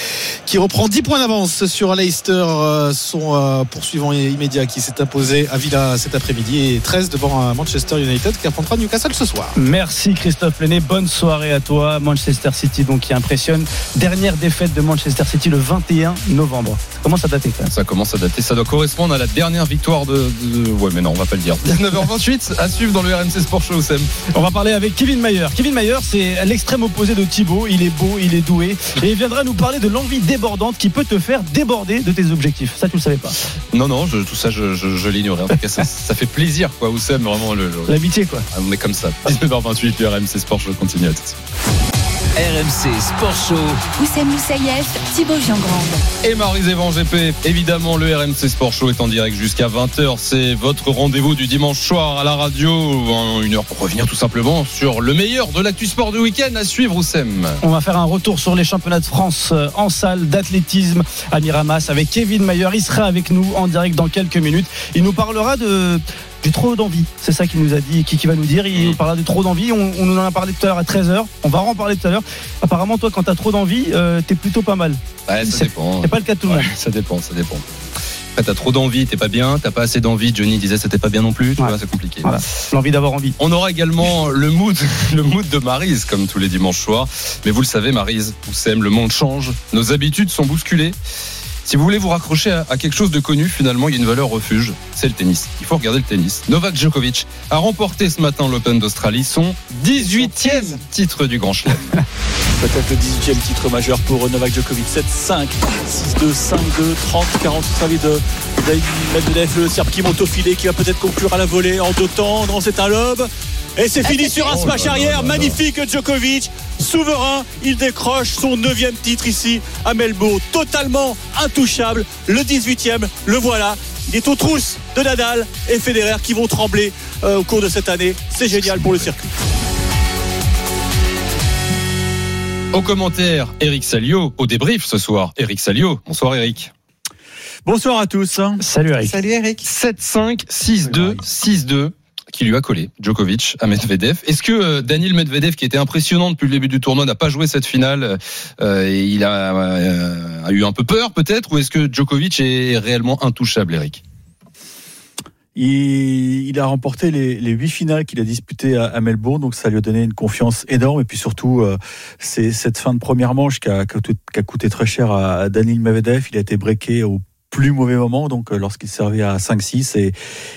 qui reprend 10 points d'avance sur Leicester, son poursuivant immédiat qui s'est imposé à Villa cet après-midi et 13 devant Manchester United qui affrontera Newcastle ce soir. Merci Christophe Lenné, bonne soirée à toi. Manchester City donc qui impressionne. Dernière défaite de Manchester City le 21 novembre. Ça commence à dater quand même. Ça commence à dater, ça doit correspondre à la dernière victoire de, de... Ouais mais non, on va pas le dire. 19h28 à suivre dans le RMC Sport Show Sam. On va parler avec Kevin Mayer. Kevin Mayer, c'est l'extrême opposé de Thibaut. Il est beau, il est doué et il viendra nous parler de l'envie débordante qui peut te faire déborder de tes objectifs. Ça tu le savais pas Non non, je, tout ça je, je, je l'ignorais. En tout cas, ça, ça, fait plaisir quoi. Oussem vraiment le, le... l'amitié quoi. On est comme ça. 19h28 le RMC Sport Show continue à tout. RMC Sport Show. Oussem Moussaïef, Thibaut Giangrande. Et Marie Zévan GP. Évidemment, le RMC Sport Show est en direct jusqu'à 20h. C'est votre rendez-vous du dimanche soir à la radio. Une heure pour revenir tout simplement sur le meilleur de l'actu sport du week-end à suivre, Oussem. On va faire un retour sur les championnats de France en salle d'athlétisme à Miramas avec Kevin Mayer. Il sera avec nous en direct dans quelques minutes. Il nous parlera de j'ai trop d'envie. C'est ça qu'il nous a dit, qui, qui va nous dire. Il nous parlera de trop d'envie. On, on, nous en a parlé tout à l'heure à 13h. On va en parler tout à l'heure. Apparemment, toi, quand t'as trop d'envie, euh, t'es plutôt pas mal. Ouais, ça dépend. C'est pas le cas de tout le ouais, monde. Ça dépend, ça dépend. Après, t'as trop d'envie, t'es pas bien. T'as pas assez d'envie. Johnny disait c'était pas bien non plus. Tu Ouais. vois, c'est compliqué. Voilà. L'envie d'avoir envie. On aura également le mood, le mood de Marise, comme tous les dimanches soirs. Mais vous le savez, Marise, Oussem, le monde change. Nos habitudes sont bousculées. Si vous voulez vous raccrocher à, à quelque chose de connu, finalement, il y a une valeur refuge, c'est le tennis. Il faut regarder le tennis. Novak Djokovic a remporté ce matin l'Open d'Australie, son 18e titre du Grand Chelem. Peut-être le 18e titre majeur pour Novak Djokovic. 7-5, 6-2, 5-2, 30, 40 servi de David Medvedev, le Serbe qui monte au filet, qui va peut-être conclure à la volée en deux temps. Non, c'est un lob. Et c'est fini sur un smash arrière. Magnifique Djokovic. Souverain, il décroche son neuvième titre ici à Melbourne. Totalement intouchable. Le 18e, le voilà. Il est aux trousses de Nadal et Federer qui vont trembler euh, au cours de cette année. C'est génial pour le circuit. Au commentaire, Eric Salio. Au débrief ce soir, Eric Salio. Bonsoir Eric. Bonsoir à tous. Salut Eric. Salut Eric. 7-5, 6-2, 6-2 qui lui a collé Djokovic à Medvedev. Est-ce que euh, Daniel Medvedev, qui était impressionnant depuis le début du tournoi, n'a pas joué cette finale euh, et il a, euh, eu un peu peur peut-être ou est-ce que Djokovic est réellement intouchable, Eric? Il, a remporté les, huit finales qu'il a disputées à, Melbourne, donc ça lui a donné une confiance énorme. Et puis surtout, euh, c'est cette fin de première manche qui a, coûté- très cher à, à Daniil Medvedev. Il a été breaké au plus mauvais moment, donc euh, lorsqu'il servait à 5-6, et, et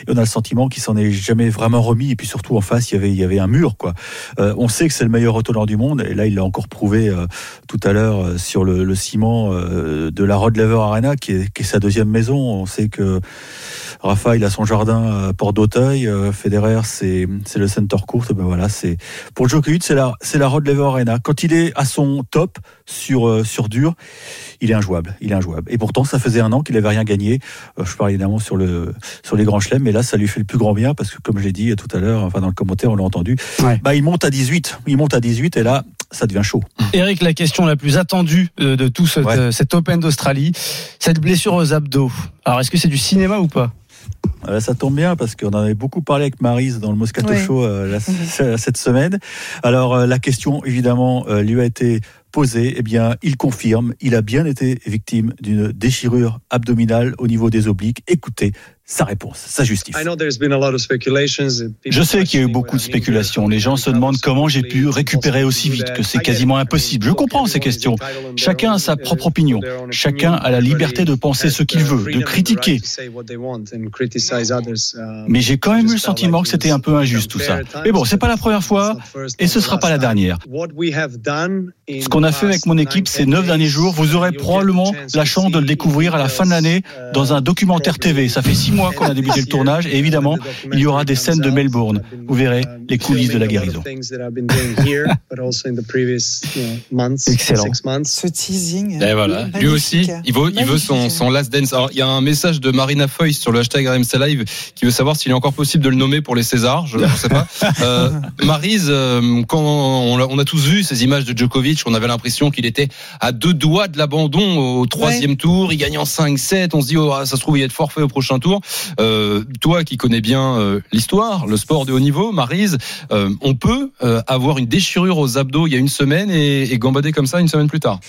on a le sentiment qu'il s'en est jamais vraiment remis. Et puis surtout en face, il y avait, il y avait un mur, quoi. Euh, on sait que c'est le meilleur retourneur du monde, et là, il l'a encore prouvé euh, tout à l'heure sur le, ciment de la Rod Laver Arena, qui est sa deuxième maison. On sait que Rafa, il a son jardin à Port d'Auteuil. Euh, Federer, c'est le center court. Ben voilà, c'est pour Djokovic, c'est la c'est la Rod Laver Arena. Quand il est à son top sur euh, sur dur, il est injouable. Il est injouable. Et pourtant, ça faisait un an qu'il n'avait rien gagné. Euh, je parle évidemment sur le sur les grands chelems, mais là, ça lui fait le plus grand bien parce que comme j'ai dit tout à l'heure, enfin dans le commentaire, on l'a entendu. Ouais. Bah, il monte à 18. Il monte à 18 et là, ça devient chaud. Eric, la question la plus attendue euh, de tout cet, Ouais. euh, cet Open d'Australie, cette blessure aux abdos. Alors, est-ce que c'est du cinéma ou pas? Euh, ça tombe bien parce qu'on en avait beaucoup parlé avec Marise dans le Moscato. Show euh, la- cette semaine. Alors euh, la question évidemment lui a été posée. Eh bien, il confirme, il a bien été victime d'une déchirure abdominale au niveau des obliques. Écoutez sa réponse, sa justice. Je sais qu'il y a eu beaucoup de spéculations. Les gens se demandent comment j'ai pu récupérer aussi vite, que c'est quasiment impossible. Je comprends ces questions. Chacun a sa propre opinion. Chacun a la liberté de penser ce qu'il veut, de critiquer. Mais j'ai quand même eu le sentiment que c'était un peu injuste tout ça. Mais bon, c'est pas la première fois et ce sera pas la dernière. Ce qu'on a fait avec mon équipe ces neuf derniers jours, vous aurez probablement la chance de le découvrir à la fin de l'année dans un documentaire TV. Ça fait six mois qu'on a débuté le tournage et évidemment, il y aura des scènes de Melbourne. Vous verrez les coulisses de la guérison. Excellent. Ce teasing. Et voilà. Lui Magnifique. aussi, il veut, il veut son, son last dance. Alors, il y a un message de Marina Foy sur le hashtag RMC Live qui veut savoir s'il est encore possible de le nommer pour les Césars. Je ne sais pas. Euh, Marise, euh, quand on a, on a tous vu ces images de Djokovic, on avait l'impression qu'il était à deux doigts de l'abandon au troisième tour. Il gagne en 5-7. On se dit, oh, ça se trouve, il va être forfait au prochain tour. Euh, toi qui connais bien euh, l'histoire, le sport de haut niveau, Marise, euh, on peut avoir une déchirure aux abdos il y a une semaine et gambader comme ça une semaine plus tard?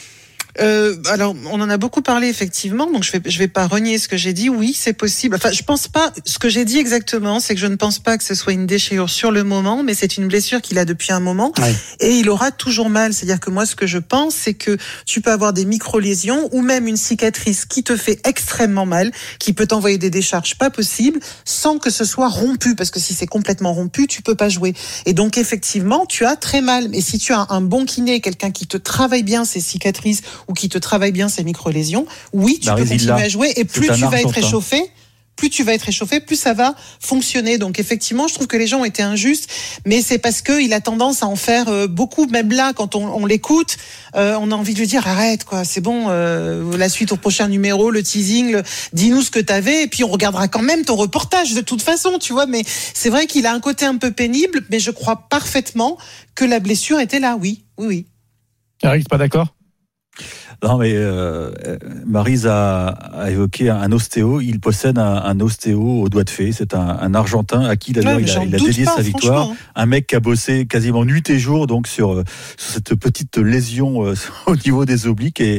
Euh, alors, on en a beaucoup parlé effectivement, donc je vais je vais pas renier ce que j'ai dit. Oui, c'est possible. Enfin, je pense pas. Ce que j'ai dit exactement, c'est que je ne pense pas que ce soit une déchirure sur le moment, mais c'est une blessure qu'il a depuis un moment et il aura toujours mal. C'est-à-dire que moi, ce que je pense, c'est que tu peux avoir des micro-lésions ou même une cicatrice qui te fait extrêmement mal, qui peut t'envoyer des décharges pas possibles, sans que ce soit rompu, parce que si c'est complètement rompu, tu peux pas jouer. Et donc, effectivement, tu as très mal. Mais si tu as un bon kiné, quelqu'un qui te travaille bien ces cicatrices ou qui te travaille bien ces micro-lésions, oui, tu peux continuer là. à jouer et plus tu vas être réchauffé, plus tu vas être réchauffé, plus ça va fonctionner. Donc effectivement, je trouve que les gens ont été injustes, mais c'est parce que il a tendance à en faire euh, beaucoup. Même là, quand on, on l'écoute, euh, on a envie de lui dire arrête quoi, c'est bon. euh, la suite au prochain numéro, le teasing, le- dis-nous ce que t'avais, et puis on regardera quand même ton reportage de toute façon, tu vois. Mais c'est vrai qu'il a un côté un peu pénible, mais je crois parfaitement que la blessure était là. Oui, oui, oui. Eric, pas d'accord? Non, mais euh, euh, Maryse a, a évoqué un ostéo. Il possède un, un ostéo au doigt de fée. C'est un, un Argentin à qui d'ailleurs Ouais, il a, il dédié pas, sa victoire. Un mec qui a bossé quasiment nuit et jour donc sur, euh, sur cette petite lésion euh, au niveau des obliques. Et,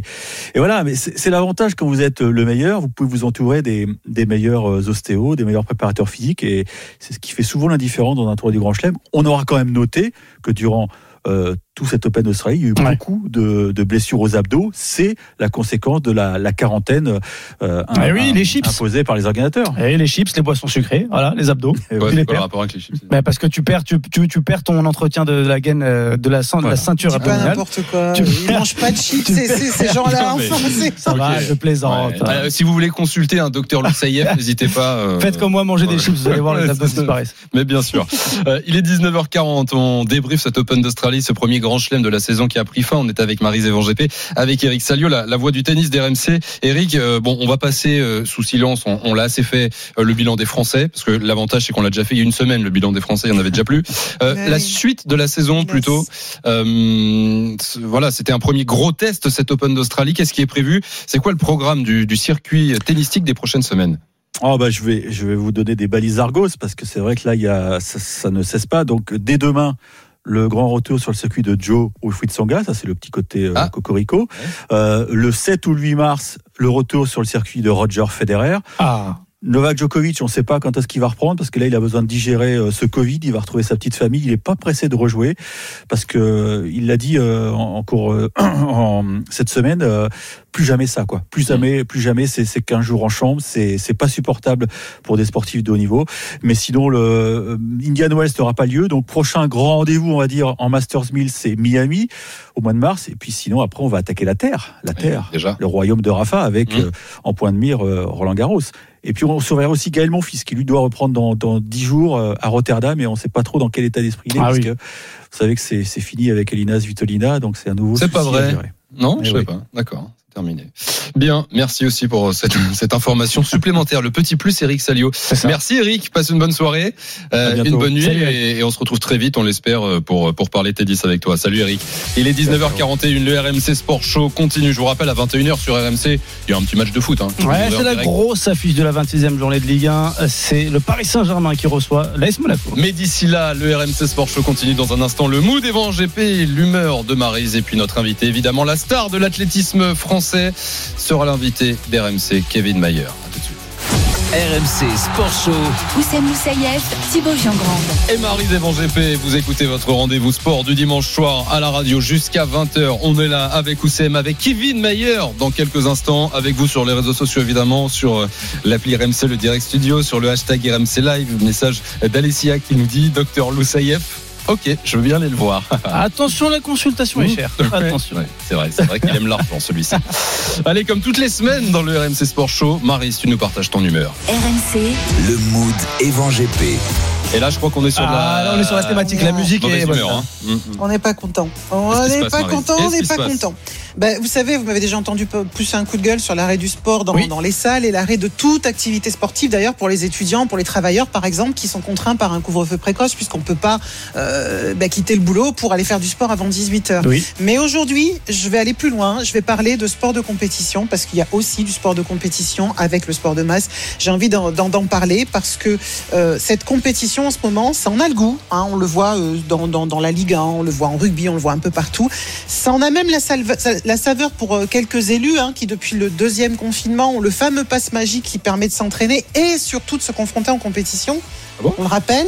et voilà, mais c'est l'avantage quand vous êtes le meilleur. Vous pouvez vous entourer des, des meilleurs ostéos, des meilleurs préparateurs physiques. Et c'est ce qui fait souvent la différence dans un tour du Grand Chelem. On aura quand même noté que durant euh, tout cet Open d'Australie, il y a eu beaucoup de, de blessures aux abdos. C'est la conséquence de la, la quarantaine euh, Ah oui, un- les chips. imposée par les organisateurs. Et les chips, les boissons sucrées, voilà, les abdos. Et Ouais, Tu c'est les quoi le perds. rapport avec les chips parce que tu perds, tu, tu, tu perds ton entretien de la gaine, euh, de la, cin- de la ceinture abdominale. n'importe quoi. Tu Ils perds- mangent pas de chips, ces, gens-là. C'est- Ça va, je plaisante. Ouais. Euh, si vous voulez consulter un docteur Loussaïev, n'hésitez pas. euh, Faites comme moi, mangez des chips, vous allez voir, les abdos disparaissent. Mais bien sûr. Euh, il est 19h40. On débriefe cet Open d'Australie, ce premier grand chelem de la saison qui a pris fin. On est avec Marise Evan GP, avec Eric Salio, la, la voix du tennis d'RMC. Eric, euh, bon, on va passer euh, sous silence. On, on l'a assez fait euh, le bilan des Français, parce que l'avantage c'est qu'on l'a déjà fait il y a une semaine. Le bilan des Français, il y en avait déjà plus. Euh, Ouais. La suite de la saison, plutôt. Euh, voilà, c'était un premier gros test cet Open d'Australie. Qu'est-ce qui est prévu? C'est quoi le programme du, du circuit tennistique des prochaines semaines? Oh bah je vais je vais vous donner des balises Argos parce que c'est vrai que là il y a ça, ça ne cesse pas donc dès demain le grand retour sur le circuit de Joe Wilfried Songa, ça c'est le petit côté euh, Ah. cocorico. Euh, le 7 ou le 8 mars, le retour sur le circuit de Roger Federer. Ah. Novak Djokovic, on ne sait pas quand est-ce qu'il va reprendre parce que là, il a besoin de digérer euh, ce Covid. Il va retrouver sa petite famille. Il n'est pas pressé de rejouer parce que euh, il l'a dit euh, en, en cours en, cette semaine. plus jamais ça, quoi. Plus jamais, plus jamais. C'est c'est 15 jours en chambre. C'est c'est pas supportable pour des sportifs de haut niveau. Mais sinon, le Indian Wells n'aura pas lieu. Donc prochain grand rendez-vous, on va dire en Masters 1000, c'est Miami au mois de mars. Et puis sinon, après, on va attaquer la terre, la terre, déjà. le royaume de Rafa avec Mmh. euh, en point de mire Roland Garros. Et puis on surveillera aussi Gaël Monfils qui lui doit reprendre dans, dans 10 jours euh, à Rotterdam et on ne sait pas trop dans quel état d'esprit il est Ah parce oui. que vous savez que c'est fini avec Elina Svitolina donc c'est un nouveau C'est pas vrai. Non, Eh je sais oui. pas. D'accord, terminé. Bien, merci aussi pour cette, cette information supplémentaire. Le petit plus, Eric Salio. Merci Eric, passe une bonne soirée, euh, une bonne nuit et, et on se retrouve très vite, on l'espère, euh, pour, pour parler tennis avec toi. Salut Eric. Il est 19h41, le RMC Sport Show continue. Je vous rappelle, à 21h sur RMC, il y a un petit match de foot. Hein, Ouais, c'est la direct. grosse affiche de la 26e journée de Ligue 1. C'est le Paris Saint-Germain qui reçoit l'AS Monaco. Mais d'ici là, le RMC Sport Show continue dans un instant. Le mood Evan GP, l'humeur de Marise et puis notre invité, évidemment, la star de l'athlétisme français, sera l'invité d'RMC, Kevin Mayer. À tout de suite. RMC Sport Show. Oussem Moussaïef, Thibaut Giangrande. Et Marie Devant GP, vous écoutez votre rendez-vous sport du dimanche soir à la radio jusqu'à 20h. On est là avec Oussem, avec Kevin Mayer dans quelques instants, avec vous sur les réseaux sociaux évidemment, sur euh, l'appli RMC, le direct studio, sur le hashtag RMC Live, message d'Alessia qui nous dit Docteur Loussaïef. Ok, je veux bien aller le voir. Attention, la consultation est chère. Attention. Ouais, c'est vrai, c'est vrai qu'il aime l'argent celui-ci. Allez, comme toutes les semaines dans le RMC Sport Show, Maris, tu nous partages ton humeur. RMC, Le mood Evan GP. Et là, je crois qu'on est sur Ah, la. là, on est sur la thématique, la musique est humeur, hein. On n'est pas content. On n'est pas content, on n'est pas content. Ben, vous savez, vous m'avez déjà entendu pousser un coup de gueule sur l'arrêt du sport dans, Oui. dans les salles et l'arrêt de toute activité sportive, d'ailleurs pour les étudiants, pour les travailleurs par exemple, qui sont contraints par un couvre-feu précoce puisqu'on ne peut pas euh, ben, quitter le boulot pour aller faire du sport avant 18h. Oui. Mais aujourd'hui, je vais aller plus loin. Je vais parler de sport de compétition parce qu'il y a aussi du sport de compétition avec le sport de masse. J'ai envie d'en parler parce que euh, cette compétition en ce moment, ça en a le goût. hein. on le voit euh, dans, dans, dans la Ligue 1, on le voit en rugby, on le voit un peu partout. Ça en a même la, salve- la saveur pour euh, quelques élus hein, qui, depuis le deuxième confinement, ont le fameux passe magique qui permet de s'entraîner et surtout de se confronter en compétition. on le rappelle.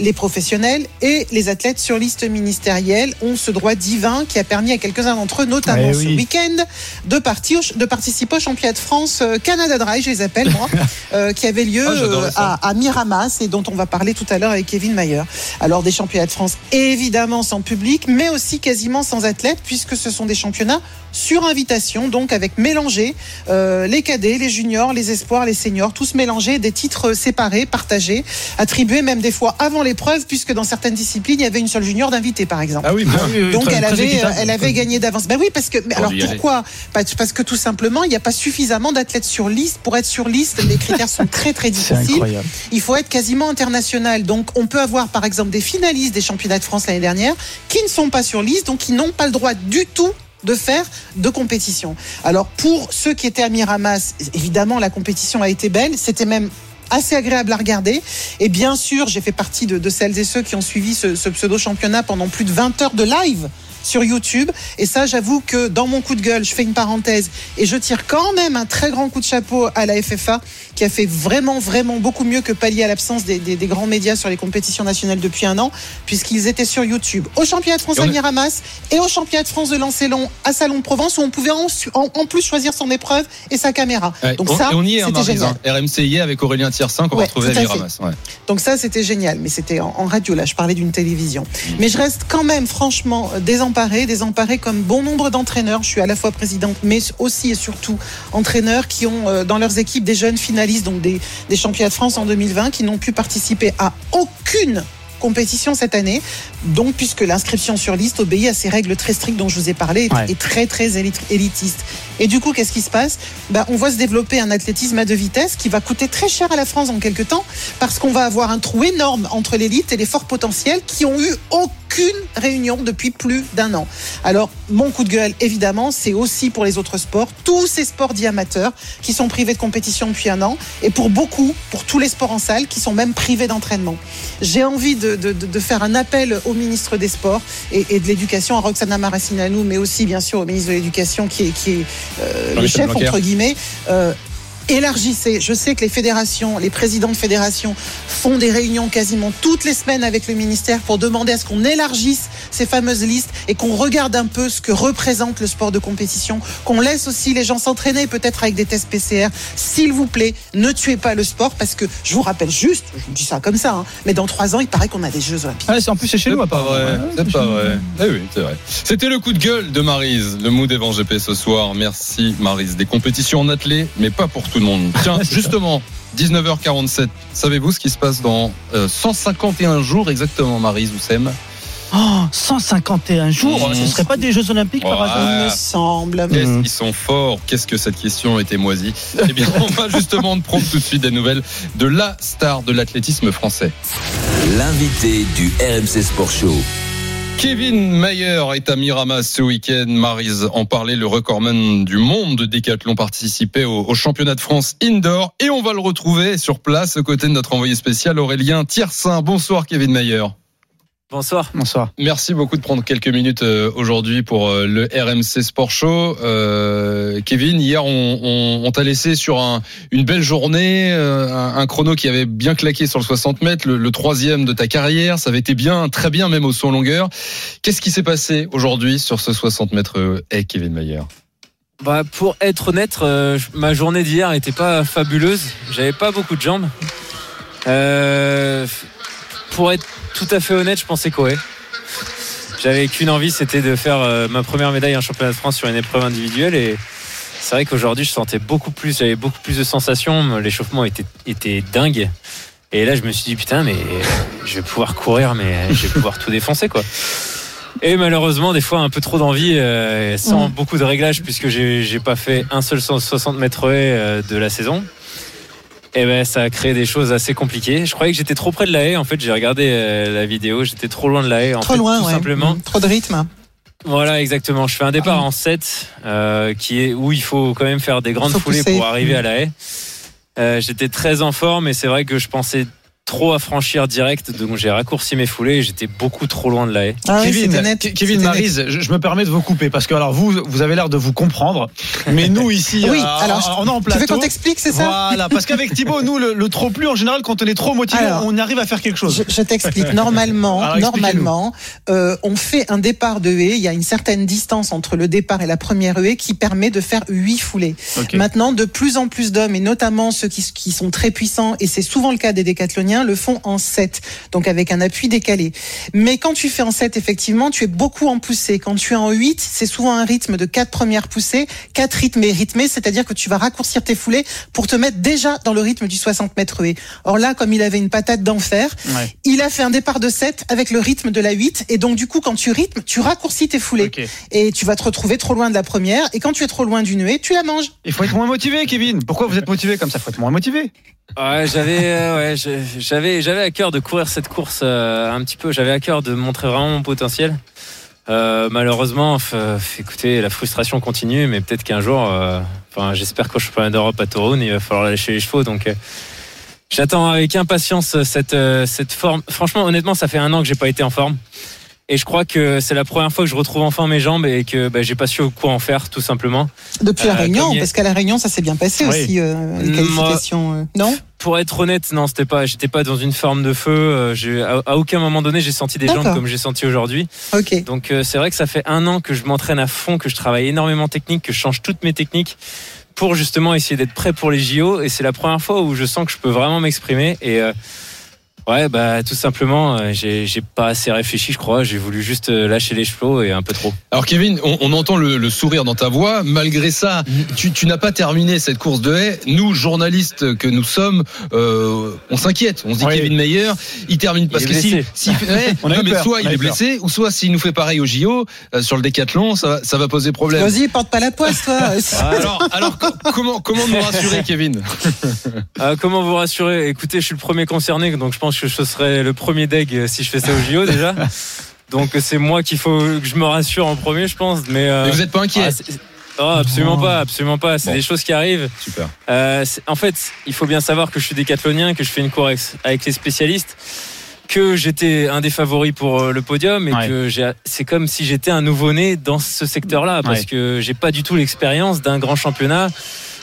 Les professionnels et les athlètes sur liste ministérielle ont ce droit divin qui a permis à quelques-uns d'entre eux, notamment ce oui. week-end, de, partir au- de participer au championnat de France euh, Canada Dry, je les appelle moi, euh, qui avait lieu Ah, euh, à, à Miramas et dont on va parler tout à l'heure avec Kevin Mayer. Alors des championnats de France évidemment sans public, mais aussi quasiment sans athlètes puisque ce sont des championnats sur invitation, donc avec mélangés euh, les cadets, les juniors, les espoirs, les seniors, tous mélangés, des titres séparés, partagés, attribués même des fois avant l'épreuve puisque dans certaines disciplines il y avait une seule junior d'invité par exemple. Ah oui, oui, Donc très- elle très avait, équitable. elle avait gagné d'avance. Ben oui, parce que. Mais On alors pourquoi? Parce que tout simplement, il n'y a pas suffisamment d'athlètes sur liste. Pour être sur liste, les critères sont très très difficiles. Il faut être quasiment international. Donc on peut avoir par exemple des finalistes des championnats de France l'année dernière qui ne sont pas sur liste, donc qui n'ont pas le droit du tout de faire de compétition. Alors pour ceux qui étaient à Miramas, évidemment la compétition a été belle, c'était même assez agréable à regarder. Et bien sûr, j'ai fait partie de, celles et ceux qui ont suivi ce, ce pseudo-championnat pendant plus de 20 heures de live sur YouTube. Et ça, j'avoue que dans mon coup de gueule, je fais une parenthèse et je tire quand même un très grand coup de chapeau à la FFA qui a fait vraiment, vraiment beaucoup mieux que pallier à l'absence des, des- des grands médias sur les compétitions nationales depuis un an, puisqu'ils étaient sur YouTube. Au championnat de France à Miramas et au championnat de France de Lancelon à Salon de Provence où on pouvait en, en- en plus choisir son épreuve et sa caméra. Ouais, Donc on, ça, on y est, hein, c'était Maryse, génial. hein. RMC y est avec Aurélien Tiersin qu'on Ouais, à à fait. Miramas. Ouais. Donc ça, c'était génial, mais c'était en, en radio, là, je parlais d'une télévision. Mmh. Mais je reste quand même, franchement, euh, désemparée comme bon nombre d'entraîneurs. Je suis à la fois présidente, mais aussi et surtout entraîneurs qui ont euh, dans leurs équipes des jeunes finalistes, donc des, des championnats de France en 2020, qui n'ont pu participer à aucune compétition cette année. Donc, puisque l'inscription sur liste obéit à ces règles très strictes dont je vous ai parlé et, Ouais. très, très élit- élitiste. Et du coup, qu'est-ce qui se passe? Bah, On voit se développer un athlétisme à deux vitesses qui va coûter très cher à la France en quelques temps parce qu'on va avoir un trou énorme entre l'élite et les forts potentiels qui ont eu aucune réunion depuis plus d'un an. Alors, mon coup de gueule, évidemment, c'est aussi pour les autres sports, tous ces sports dits amateurs qui sont privés de compétition depuis un an et pour beaucoup, pour tous les sports en salle qui sont même privés d'entraînement. J'ai envie de, de- de- de faire un appel au ministre des Sports et, et de l'Éducation, à Roxana Maracineanu, mais aussi bien sûr au ministre de l'Éducation qui est, qui est euh, le chef, Blanquer. entre guillemets. Euh, élargissez. Je sais que les fédérations, les présidents de fédérations font des réunions quasiment toutes les semaines avec le ministère pour demander à ce qu'on élargisse ces fameuses listes et qu'on regarde un peu ce que représente le sport de compétition, qu'on laisse aussi les gens s'entraîner peut-être avec des tests PCR. S'il vous plaît, ne tuez pas le sport parce que je vous rappelle juste, je vous dis ça comme ça, hein, mais dans trois ans, il paraît qu'on a des Jeux Olympiques. Ah, c'est en plus c'est chez nous, pas vrai, c'est pas vrai. Eh oui, c'est vrai. C'était le coup de gueule de Marise, le mood Evan GP ce soir. Merci Marise. Des compétitions en athlée, mais pas pour tout le monde. Tiens, justement, 19h47. Savez-vous ce qui se passe dans euh, 151 jours exactement, Marise Oussem Oh, 151 jours, Mmh. ce serait pas des Jeux Olympiques par Ouais. hasard Il me semble. Qu'est-ce qu'ils sont forts? Qu'est-ce que cette question était moisie? Eh bien, on va justement de prendre tout de suite des nouvelles de la star de l'athlétisme français. L'invité du RMC Sport Show. Kevin Mayer est à Miramas ce week-end. Marise en parlait, le recordman du monde de décathlon participait au, championnat de France indoor et on va le retrouver sur place aux côtés de notre envoyé spécial Aurélien Tiersin. Bonsoir Kevin Mayer. Bonsoir. Bonsoir. Merci beaucoup de prendre quelques minutes euh, aujourd'hui pour euh, le RMC Sport Show. Euh, Kevin, hier on, on- on t'a laissé sur un- une belle journée, un, un chrono qui avait bien claqué sur le 60 mètres, le, le troisième de ta carrière. Ça avait été bien, très bien même au en longueur. Qu'est-ce qui s'est passé aujourd'hui sur ce 60 mètres haie, Kevin Mayer? Bah, pour être honnête, euh, ma journée d'hier n'était pas fabuleuse. J'avais pas beaucoup de jambes. Euh, pour être tout à fait honnête, je pensais qu'Oé. j'avais qu'une envie, c'était de faire euh, ma première médaille en championnat de France sur une épreuve individuelle et c'est vrai qu'aujourd'hui je sentais beaucoup plus, j'avais beaucoup plus de sensations, l'échauffement était, était dingue. Et là je me suis dit putain mais je vais pouvoir courir mais je vais pouvoir tout défoncer quoi. Et malheureusement, des fois, un peu trop d'envie, euh, sans beaucoup de réglages, puisque j'ai pas fait un seul 160 mètres euh, de la saison. Et ben, ça a créé des choses assez compliquées. Je croyais que j'étais trop près de la haie. En fait, j'ai regardé euh, la vidéo, j'étais trop loin de la haie. En Trop fait, loin, tout ouais. simplement. Mm, Trop de rythme. Voilà, exactement. Je fais un départ en 7, euh, qui est où il faut quand même faire des grandes foulées pousser. pour arriver à la haie. Euh, J'étais très en forme, et c'est vrai que je pensais trop à franchir direct, donc j'ai raccourci mes foulées. et J'étais beaucoup trop loin de la haie. Ah oui, Kevin, net. Marise, je, je me permets de vous couper parce que alors vous, vous avez l'air de vous comprendre, mais nous ici, Oui, euh, alors, on est en tu plateau. veux qu'on t'explique, c'est ça Voilà, parce qu'avec Thibaut, nous, le, le trop plus en général, quand on est trop motivé, Alors, on arrive à faire quelque chose. Je, je t'explique. Normalement, Alors, normalement, euh, on fait un départ de haie. Il y a une certaine distance entre le départ et la première haie qui permet de faire huit foulées. Maintenant, de plus en plus d'hommes, et notamment ceux qui, qui sont très puissants, et c'est souvent le cas des décathloniens, le font en 7, donc avec un appui décalé. Mais quand tu fais en 7, effectivement, tu es beaucoup en poussée. Quand tu es en 8, c'est souvent un rythme de quatre premières poussées, quatre rythmés rythmés, c'est-à-dire que tu vas raccourcir tes foulées pour te mettre déjà dans le rythme du 60 mètres haie. Or là, comme il avait une patate d'enfer, Ouais. il a fait un départ de 7 avec le rythme de la 8 et donc du coup quand tu rythmes, tu raccourcis tes foulées et tu vas te retrouver trop loin de la première et quand tu es trop loin d'une haie, tu la manges. Il faut être moins motivé, Kevin. Pourquoi vous êtes motivé comme ça? Il faut être moins motivé. Ouais, j'avais, euh, ouais, j'avais, j'avais à cœur de courir cette course euh, un petit peu. J'avais à cœur de montrer vraiment mon potentiel. Euh, malheureusement, écoutez, la frustration continue, mais peut-être qu'un jour, euh, j'espère qu'au championnat d'Europe à Toron, il va falloir lâcher les chevaux. Donc, euh, j'attends avec impatience cette euh, cette forme. Franchement, honnêtement, ça fait un an que j'ai pas été en forme. Et je crois que c'est la première fois que je retrouve enfin mes jambes et que bah, j'ai pas su quoi en faire, tout simplement. Depuis la Euh, Réunion, parce qu'à la Réunion ça s'est bien passé Oui. aussi euh, les Moi- qualifications. euh, Non? Pour être honnête, non, c'était pas, j'étais pas dans une forme de feu. euh, à, à aucun moment donné, j'ai senti des jambes comme j'ai senti aujourd'hui. Ok. Donc euh, c'est vrai que ça fait un an que je m'entraîne à fond, que je travaille énormément technique, que je change toutes mes techniques pour justement essayer d'être prêt pour les JO. Et c'est la première fois où je sens que je peux vraiment m'exprimer. Et euh, ouais, bah tout simplement, euh, j'ai j'ai pas assez réfléchi, je crois. J'ai voulu juste euh, lâcher les chevaux et un peu trop. Alors Kevin, on, on entend le, le sourire dans ta voix. Malgré ça, tu, tu n'as pas terminé cette course de haie. Nous, journalistes que nous sommes, euh, on s'inquiète. On se dit Oui. Kevin Meyer, il termine parce est que si, blessé. si ouais, On a non, eu mais peur, soit on il est blessé, ou soit s'il nous fait pareil au JO euh, sur le décathlon, ça, va- ça va poser problème. Vas-y, porte pas la poisse toi. Alors, alors co- comment comment nous rassurer, Kevin? Euh, comment vous rassurer Écoutez, je suis le premier concerné, donc je pense que je serai le premier deg euh, si je fais ça au JO déjà. Donc euh, c'est moi qu'il faut que je me rassure en premier, je pense. Mais, euh, Mais vous êtes pas inquiet ah, oh, absolument pas, absolument pas. C'est Bon. des choses qui arrivent. Super. Euh, en fait, il faut bien savoir que je suis décathlonien, que je fais une course avec- les spécialistes, que j'étais un des favoris pour le podium et Ouais. que c'est comme si j'étais un nouveau-né dans ce secteur-là parce Ouais. que j'ai pas du tout l'expérience d'un grand championnat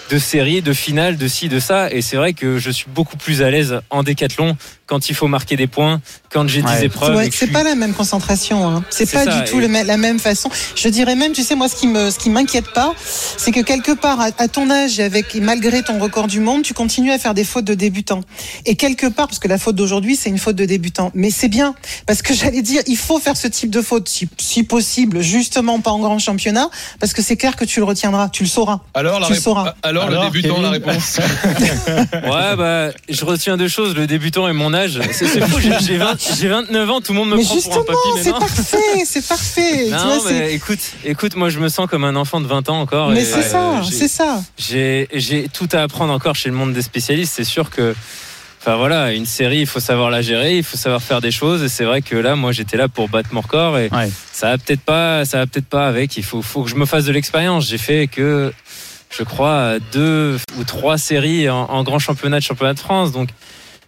de série, de finale, de ci, de ça. Et c'est vrai que je suis beaucoup plus à l'aise en décathlon quand il faut marquer des points, quand j'ai Ouais. des épreuves. Ouais, c'est suis- pas la même concentration. Hein. C'est pas ça, du tout et- le la même façon. Je dirais même, tu sais, moi, ce qui me, ce qui m'inquiète pas, c'est que quelque part, à, à ton âge et avec et malgré ton record du monde, tu continues à faire des fautes de débutant. Et quelque part, parce que la faute d'aujourd'hui, c'est une faute de débutant. Mais c'est bien, parce que j'allais dire, il faut faire ce type de faute, si, si possible, justement pas en grand championnat, parce que c'est clair que tu le retiendras, tu le sauras. Alors, la Tu sauras. alors, Alors, le débutant, Kevin la réponse. Ouais, bah, je retiens deux choses, le débutant et mon âge. C'est fou, j'ai j'ai 20 j'ai 29 ans, tout le monde me Mais prend pour un papy c'est parfait, c'est parfait. tu Non, vois, mais écoute, écoute, moi je me sens comme un enfant de 20 ans encore. mais c'est euh, ça, j'ai- c'est ça. J'ai j'ai tout à apprendre encore chez le monde des spécialistes. C'est sûr que, enfin voilà, une série, il faut savoir la gérer, il faut savoir faire des choses. Et c'est vrai que là, moi, j'étais là pour battre mon record et Ouais. ça va peut-être pas, ça va peut-être pas avec. Il faut, faut que je me fasse de l'expérience. J'ai fait que, je crois, deux ou trois séries en, en grand championnat de championnat de France. Donc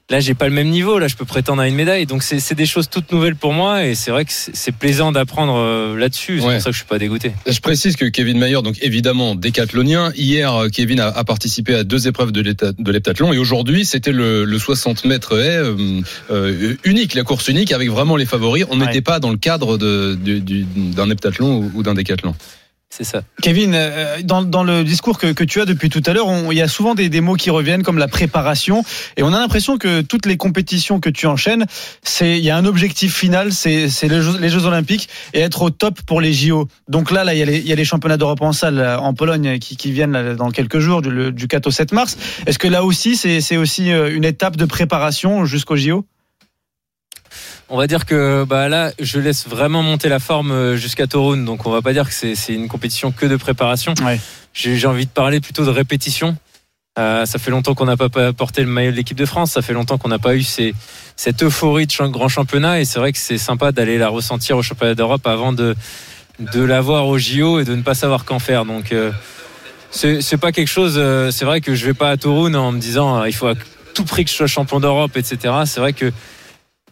là, j'ai pas le même niveau. Là, je peux prétendre à une médaille. Donc c'est des choses toutes nouvelles pour moi. Et c'est vrai que c'est plaisant d'apprendre euh, là-dessus. C'est Ouais. pour ça que je suis pas dégoûté. Je précise que Kevin Mayer, donc évidemment décathlonien, hier euh, Kevin a, a participé à deux épreuves de l'hepta- de l'heptathlon et aujourd'hui c'était le, le 60 mètres haie euh, euh, unique, la course unique avec vraiment les favoris. On Ouais. n'était pas dans le cadre de- du- du- d'un heptathlon ou, ou d'un décathlon. C'est ça. Kevin, euh, dans, dans le discours que, que tu as depuis tout à l'heure, il y a souvent des, des mots qui reviennent comme la préparation, et on a l'impression que toutes les compétitions que tu enchaînes, c'est il y a un objectif final, c'est les Jeux, les Jeux Olympiques et être au top pour les JO. Donc là, là, il y a les, il y a les championnats d'Europe en salle là, en Pologne qui, qui viennent dans quelques jours, du, du 4 au 7 mars. Est-ce que là aussi, c'est aussi euh, une étape de préparation jusqu'aux JO On va dire que bah là, je laisse vraiment monter la forme euh, jusqu'à Torun, donc on va pas dire que c'est une compétition que de préparation. J'ai j'ai envie de parler plutôt de répétition. Euh, ça fait longtemps qu'on n'a pas porté le maillot de l'équipe de France. Ça fait longtemps qu'on n'a pas eu ces, cette euphorie de grand championnat. Et c'est vrai que c'est sympa d'aller la ressentir au championnat d'Europe avant de, de l'avoir au JO et de ne pas savoir qu'en faire. Donc, euh, c'est pas quelque chose. euh, c'est vrai que je vais pas à Torun en me disant il faut à tout prix que je sois champion d'Europe, etc. C'est vrai que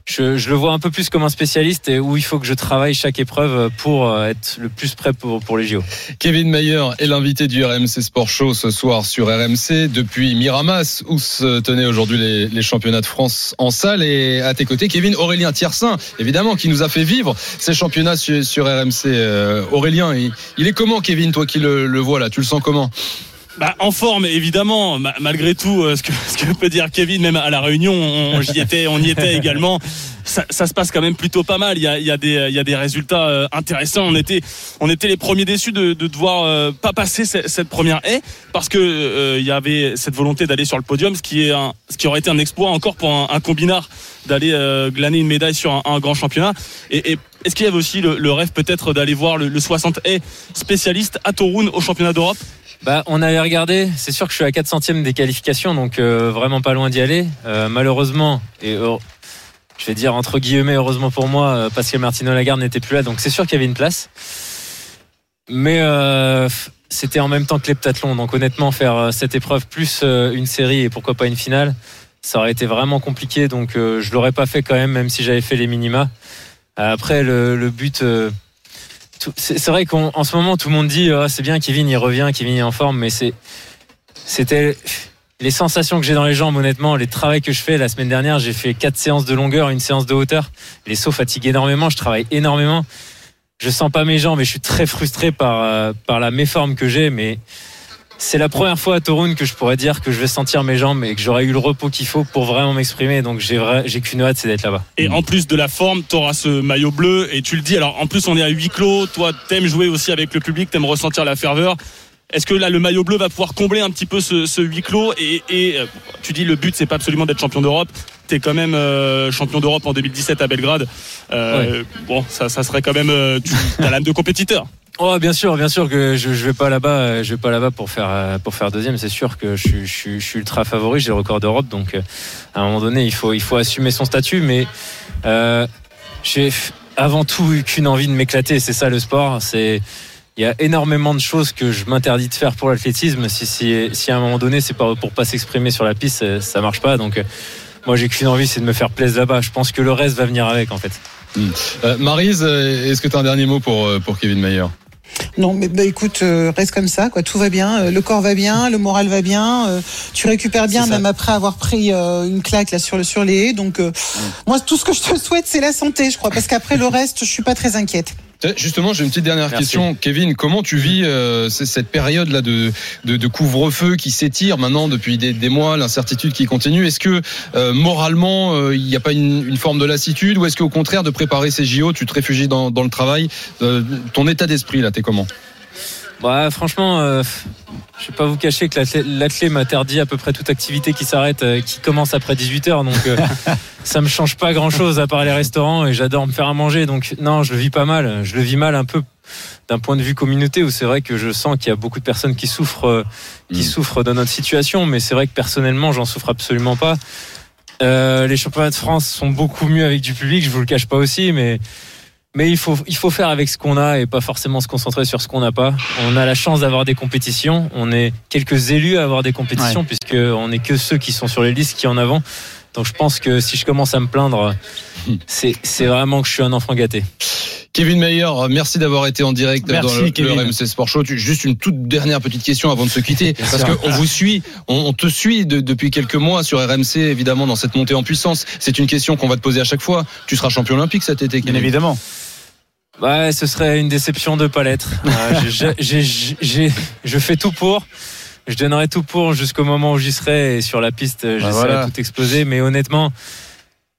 je, le vois un peu plus comme un spécialiste et où il faut que je travaille chaque épreuve pour euh, être le plus prêt pour, les JO. Kevin Mayer est l'invité du RMC Sport Show ce soir sur RMC depuis Miramas où se tenaient aujourd'hui les, championnats de France en salle. Et à tes côtés Kevin Aurélien Tiersin évidemment qui nous a fait vivre ces championnats sur, sur RMC Euh, Aurélien il, il est comment Kevin toi qui le, le vois là tu le sens comment? Bah, en forme, évidemment, ma- malgré tout, euh, ce que, ce que peut dire Kevin, même à la réunion, on, j'y étais, on y était également. Ça, ça se passe quand même plutôt pas mal. Il y a, il y a, des, il y a des résultats euh, intéressants. On était, on était les premiers déçus de, de devoir euh, pas passer ce- cette, première haie parce que euh, il y avait cette volonté d'aller sur le podium, ce qui est un, ce qui aurait été un exploit encore pour un, un combinard d'aller euh, glaner une médaille sur un, un grand championnat. Et, et est-ce qu'il y avait aussi le, le rêve peut-être d'aller voir le, le 60 haies spécialiste à Torun au championnat d'Europe? Bah, on avait regardé. C'est sûr que je suis à 4 centièmes des qualifications, donc euh, vraiment pas loin d'y aller. Euh, malheureusement, et je vais dire entre guillemets, heureusement pour moi, euh, Pascal Martino Lagarde n'était plus là, donc c'est sûr qu'il y avait une place. Mais c'était en même temps que l'heptathlon, donc honnêtement, faire cette épreuve plus une série et pourquoi pas une finale, ça aurait été vraiment compliqué, donc je l'aurais pas fait quand même, même si j'avais fait les minima. Après, le but. C'est vrai qu'en en ce moment tout le monde dit Ah, c'est bien Kevin il revient Kevin est en forme mais c'est c'était les sensations que j'ai dans les jambes honnêtement les travaux que je fais la semaine dernière j'ai fait quatre séances de longueur une séance de hauteur. Les sauts fatiguent énormément je travaille énormément. Je sens pas mes jambes et je suis très frustré par euh, par la méforme que j'ai mais c'est la première fois à Torun que je pourrais dire que je vais sentir mes jambes et que j'aurai eu le repos qu'il faut pour vraiment m'exprimer donc j'ai j'ai qu'une hâte c'est d'être là-bas Et en plus de la forme, tu auras ce maillot bleu et tu le dis. Alors en plus, on est à huis clos. Toi, t'aimes jouer aussi avec le public, t'aimes ressentir la ferveur. Est-ce que là, le maillot bleu va pouvoir combler un petit peu ce, ce huis clos? Et, et, euh, tu dis le but, c'est pas absolument d'être champion d'Europe. T'es quand même euh, champion d'Europe en 2017 à Belgrade. Euh, Bon, ça, ça serait quand même. euh, tu as l'âme de compétiteur. Oh, bien sûr, bien sûr que je, je vais pas là-bas, euh, je vais pas là-bas pour faire euh, pour faire deuxième. C'est sûr que je, je, je suis ultra favori, j'ai le record d'Europe, donc euh, à un moment donné, il faut il faut assumer son statut. Mais euh, j'ai avant tout qu'une envie de m'éclater. C'est ça le sport. C'est il y a énormément de choses que je m'interdis de faire pour l'athlétisme. Si, si, si à un moment donné, c'est pas pour pas s'exprimer sur la piste, ça, marche pas. Donc, moi, j'ai qu'une envie, c'est de me faire plaisir là-bas. Je pense que le reste va venir avec, en fait. Maryse euh, est-ce que tu as un dernier mot pour, pour Kevin Mayer? Non, mais bah, écoute, euh, reste comme ça, quoi. Tout va bien, euh, le corps va bien, le moral va bien. euh, tu récupères bien, même après avoir pris euh, une claque là sur le sur les haies. Donc, euh, moi, tout ce que je te souhaite, c'est la santé, je crois, parce qu'après le reste, je suis pas très inquiète. Justement, j'ai une petite dernière Merci. question. Kevin, comment tu vis euh, cette période-là de, de, de couvre-feu qui s'étire maintenant depuis des, des mois, l'incertitude qui continue? Est-ce que euh, moralement, euh, il n'y a pas une, une forme de lassitude ou est-ce qu'au contraire, de préparer ces JO, tu te réfugies dans, dans le travail? Euh, Ton état d'esprit, là, t'es comment? Bah, franchement, euh, je vais pas vous cacher que l'athlé- m'interdit à peu près toute activité qui s'arrête, euh, qui commence après 18h. Donc, euh, ça me change pas grand chose à part les restaurants et j'adore me faire à manger. Donc, non, je le vis pas mal. Je le vis mal un peu d'un point de vue communauté où c'est vrai que je sens qu'il y a beaucoup de personnes qui souffrent, euh, qui souffrent de notre situation. Mais c'est vrai que personnellement, j'en souffre absolument pas. Euh, les championnats de France sont beaucoup mieux avec du public, je vous le cache pas aussi, mais mais il faut, il faut faire avec ce qu'on a et pas forcément se concentrer sur ce qu'on n'a pas. On a la chance d'avoir des compétitions. On est quelques élus à avoir des compétitions Ouais. puisque on est que ceux qui sont sur les listes qui en avant. Donc je pense que si je commence à me plaindre, c'est, c'est vraiment que je suis un enfant gâté. Kevin Mayer, merci d'avoir été en direct Merci, dans le. RMC Sport Show. Juste une toute dernière petite question avant de se quitter, Bien parce qu'on vous suit, on, on te suit de- depuis quelques mois sur RMC, évidemment, dans cette montée en puissance. C'est une question qu'on va te poser à chaque fois. Tu seras champion olympique cet été, Bien Kevin. évidemment. Ouais, ce serait une déception de pas l'être. Euh, je fais tout pour. Je donnerai tout pour jusqu'au moment où j'y serai et sur la piste, j'essaierai voilà. de tout exploser. Mais honnêtement,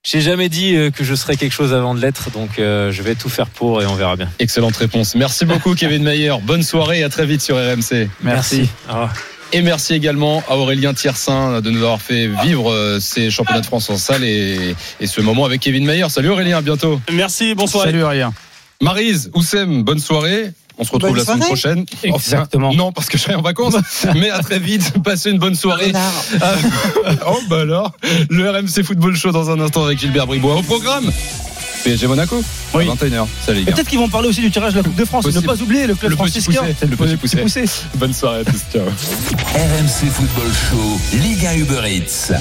j'ai jamais dit euh, que je serais quelque chose avant de l'être, donc euh, je vais tout faire pour et on verra bien. Excellente réponse. Merci beaucoup, Kevin Mayer. Bonne soirée et à très vite sur RMC. Merci. Et merci également à Aurélien Tiersin de nous avoir fait vivre euh, ces championnats de France en salle et, et ce moment avec Kevin Mayer. Salut Aurélien, à bientôt. Merci, bonsoir. Salut Aurélien. Marise, Oussem, bonne soirée. On se retrouve Bonne la semaine prochaine. Exactement. Enfin, non, parce que je serai en vacances. mais à très vite. Passez une bonne soirée. Euh, oh, bah alors. Le RMC Football Show dans un instant avec Gilbert Bribois. Au programme. PSG Monaco. Oui. 21h. Salut. Peut-être qu'ils vont parler aussi du tirage de la Coupe de France. Et ne Possible. pas oublier le club Le franciscain. poussé, le petit poussé. poussé. Bonne soirée à tous. Ciao. RMC Football Show, Liga Uber Eats.